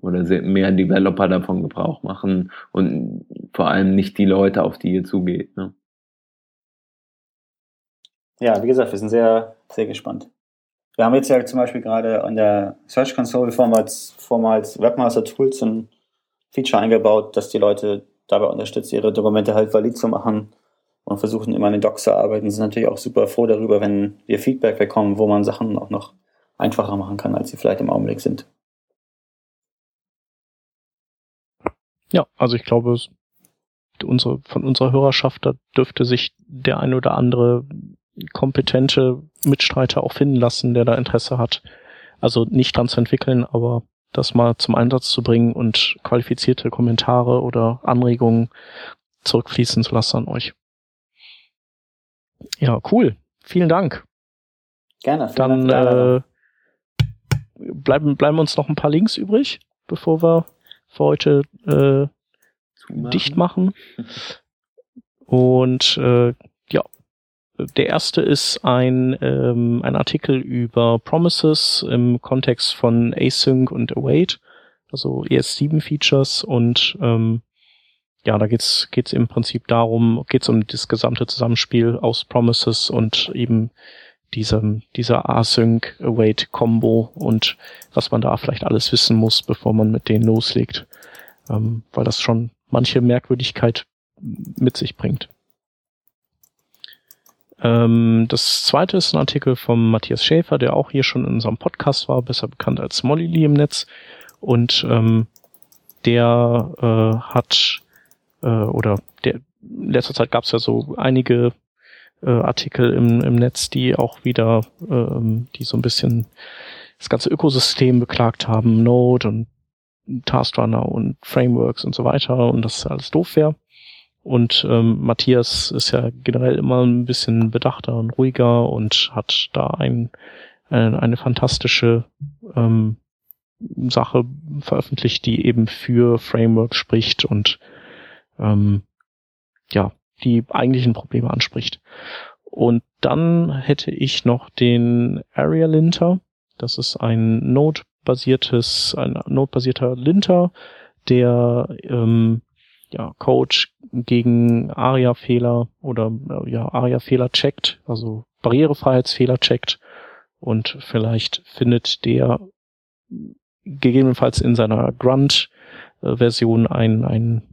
oder mehr Developer davon Gebrauch machen und vor allem nicht die Leute, auf die ihr zugeht. Ne? Ja, wie gesagt, wir sind sehr, sehr gespannt. Wir haben jetzt ja zum Beispiel gerade an der Search Console vormals, vormals Webmaster Tools ein Feature eingebaut, dass die Leute dabei unterstützt, ihre Dokumente halt valid zu machen und versuchen immer den Docs zu arbeiten. Sind natürlich auch super froh darüber, wenn wir Feedback bekommen, wo man Sachen auch noch einfacher machen kann, als sie vielleicht im Augenblick sind. Ja, also ich glaube, unsere, von unserer Hörerschaft, da dürfte sich der ein oder andere kompetente Mitstreiter auch finden lassen, der da Interesse hat. Also nicht dran zu entwickeln, aber das mal zum Einsatz zu bringen und qualifizierte Kommentare oder Anregungen zurückfließen zu lassen an euch. Ja, cool. Vielen Dank. Gerne. Dann Dank äh, bleiben, bleiben uns noch ein paar Links übrig, bevor wir für heute äh, dicht machen. Und äh, ja, der erste ist ein, ähm, ein Artikel über Promises im Kontext von Async und Await, also ES7-Features und ähm, ja, da geht's geht's im Prinzip darum, geht's um das gesamte Zusammenspiel aus Promises und eben diesem, dieser Async-Await-Combo und was man da vielleicht alles wissen muss, bevor man mit denen loslegt, ähm, weil das schon manche Merkwürdigkeit mit sich bringt. Ähm, das zweite ist ein Artikel von Matthias Schäfer, der auch hier schon in unserem Podcast war, besser bekannt als Molly Lee im Netz. Und ähm, der äh, hat äh, oder der in letzter Zeit gab es ja so einige äh, Artikel im, im Netz, die auch wieder, ähm, die so ein bisschen das ganze Ökosystem beklagt haben, Node und Taskrunner und Frameworks und so weiter und das alles doof wäre. Und ähm, Matthias ist ja generell immer ein bisschen bedachter und ruhiger und hat da ein, eine, eine fantastische ähm, Sache veröffentlicht, die eben für Framework spricht und ähm, ja, die eigentlichen Probleme anspricht. Und dann hätte ich noch den Area Linter. Das ist ein Node-basiertes, ein Node-basierter Linter, der ähm, ja, Code gegen ARIA-Fehler oder äh, ja, ARIA-Fehler checkt, also Barrierefreiheitsfehler checkt und vielleicht findet der gegebenenfalls in seiner Grunt-Version einen, einen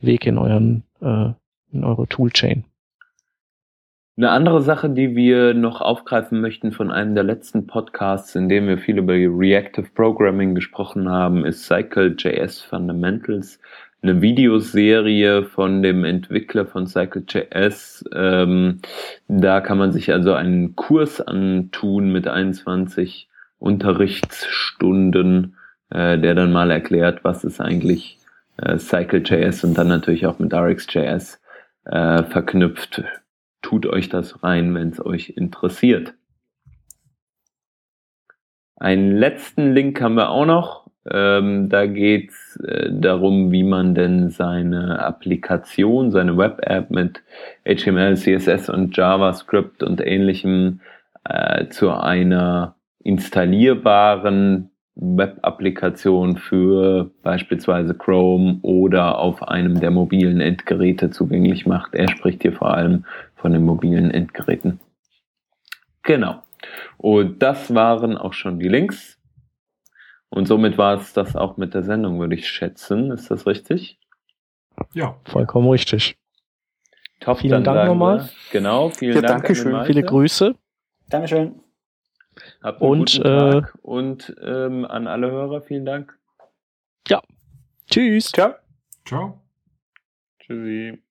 Weg in euren äh, in eure Toolchain. Eine andere Sache, die wir noch aufgreifen möchten von einem der letzten Podcasts, in dem wir viel über Reactive Programming gesprochen haben, ist Cycle.js Fundamentals eine Videoserie von dem Entwickler von Cycle.js. Ähm, da kann man sich also einen Kurs antun mit 21 Unterrichtsstunden, äh, der dann mal erklärt, was ist eigentlich äh, Cycle.js und dann natürlich auch mit RxJS äh, verknüpft. Tut euch das rein, wenn es euch interessiert. Einen letzten Link haben wir auch noch. Ähm, da geht es äh, darum, wie man denn seine Applikation, seine Web-App mit HTML, CSS und JavaScript und ähnlichem äh, zu einer installierbaren Web-Applikation für beispielsweise Chrome oder auf einem der mobilen Endgeräte zugänglich macht. Er spricht hier vor allem von den mobilen Endgeräten. Genau. Und das waren auch schon die Links. Und somit war es das auch mit der Sendung, würde ich schätzen. Ist das richtig? Ja. Vollkommen richtig. Top, vielen Dank nochmal. Genau, vielen ja, Dank. Dankeschön. Viele Grüße. Dankeschön. Habt einen und, guten Tag. Äh, und ähm, an alle Hörer vielen Dank. Ja. Tschüss. Ciao. Ciao. Tschüssi.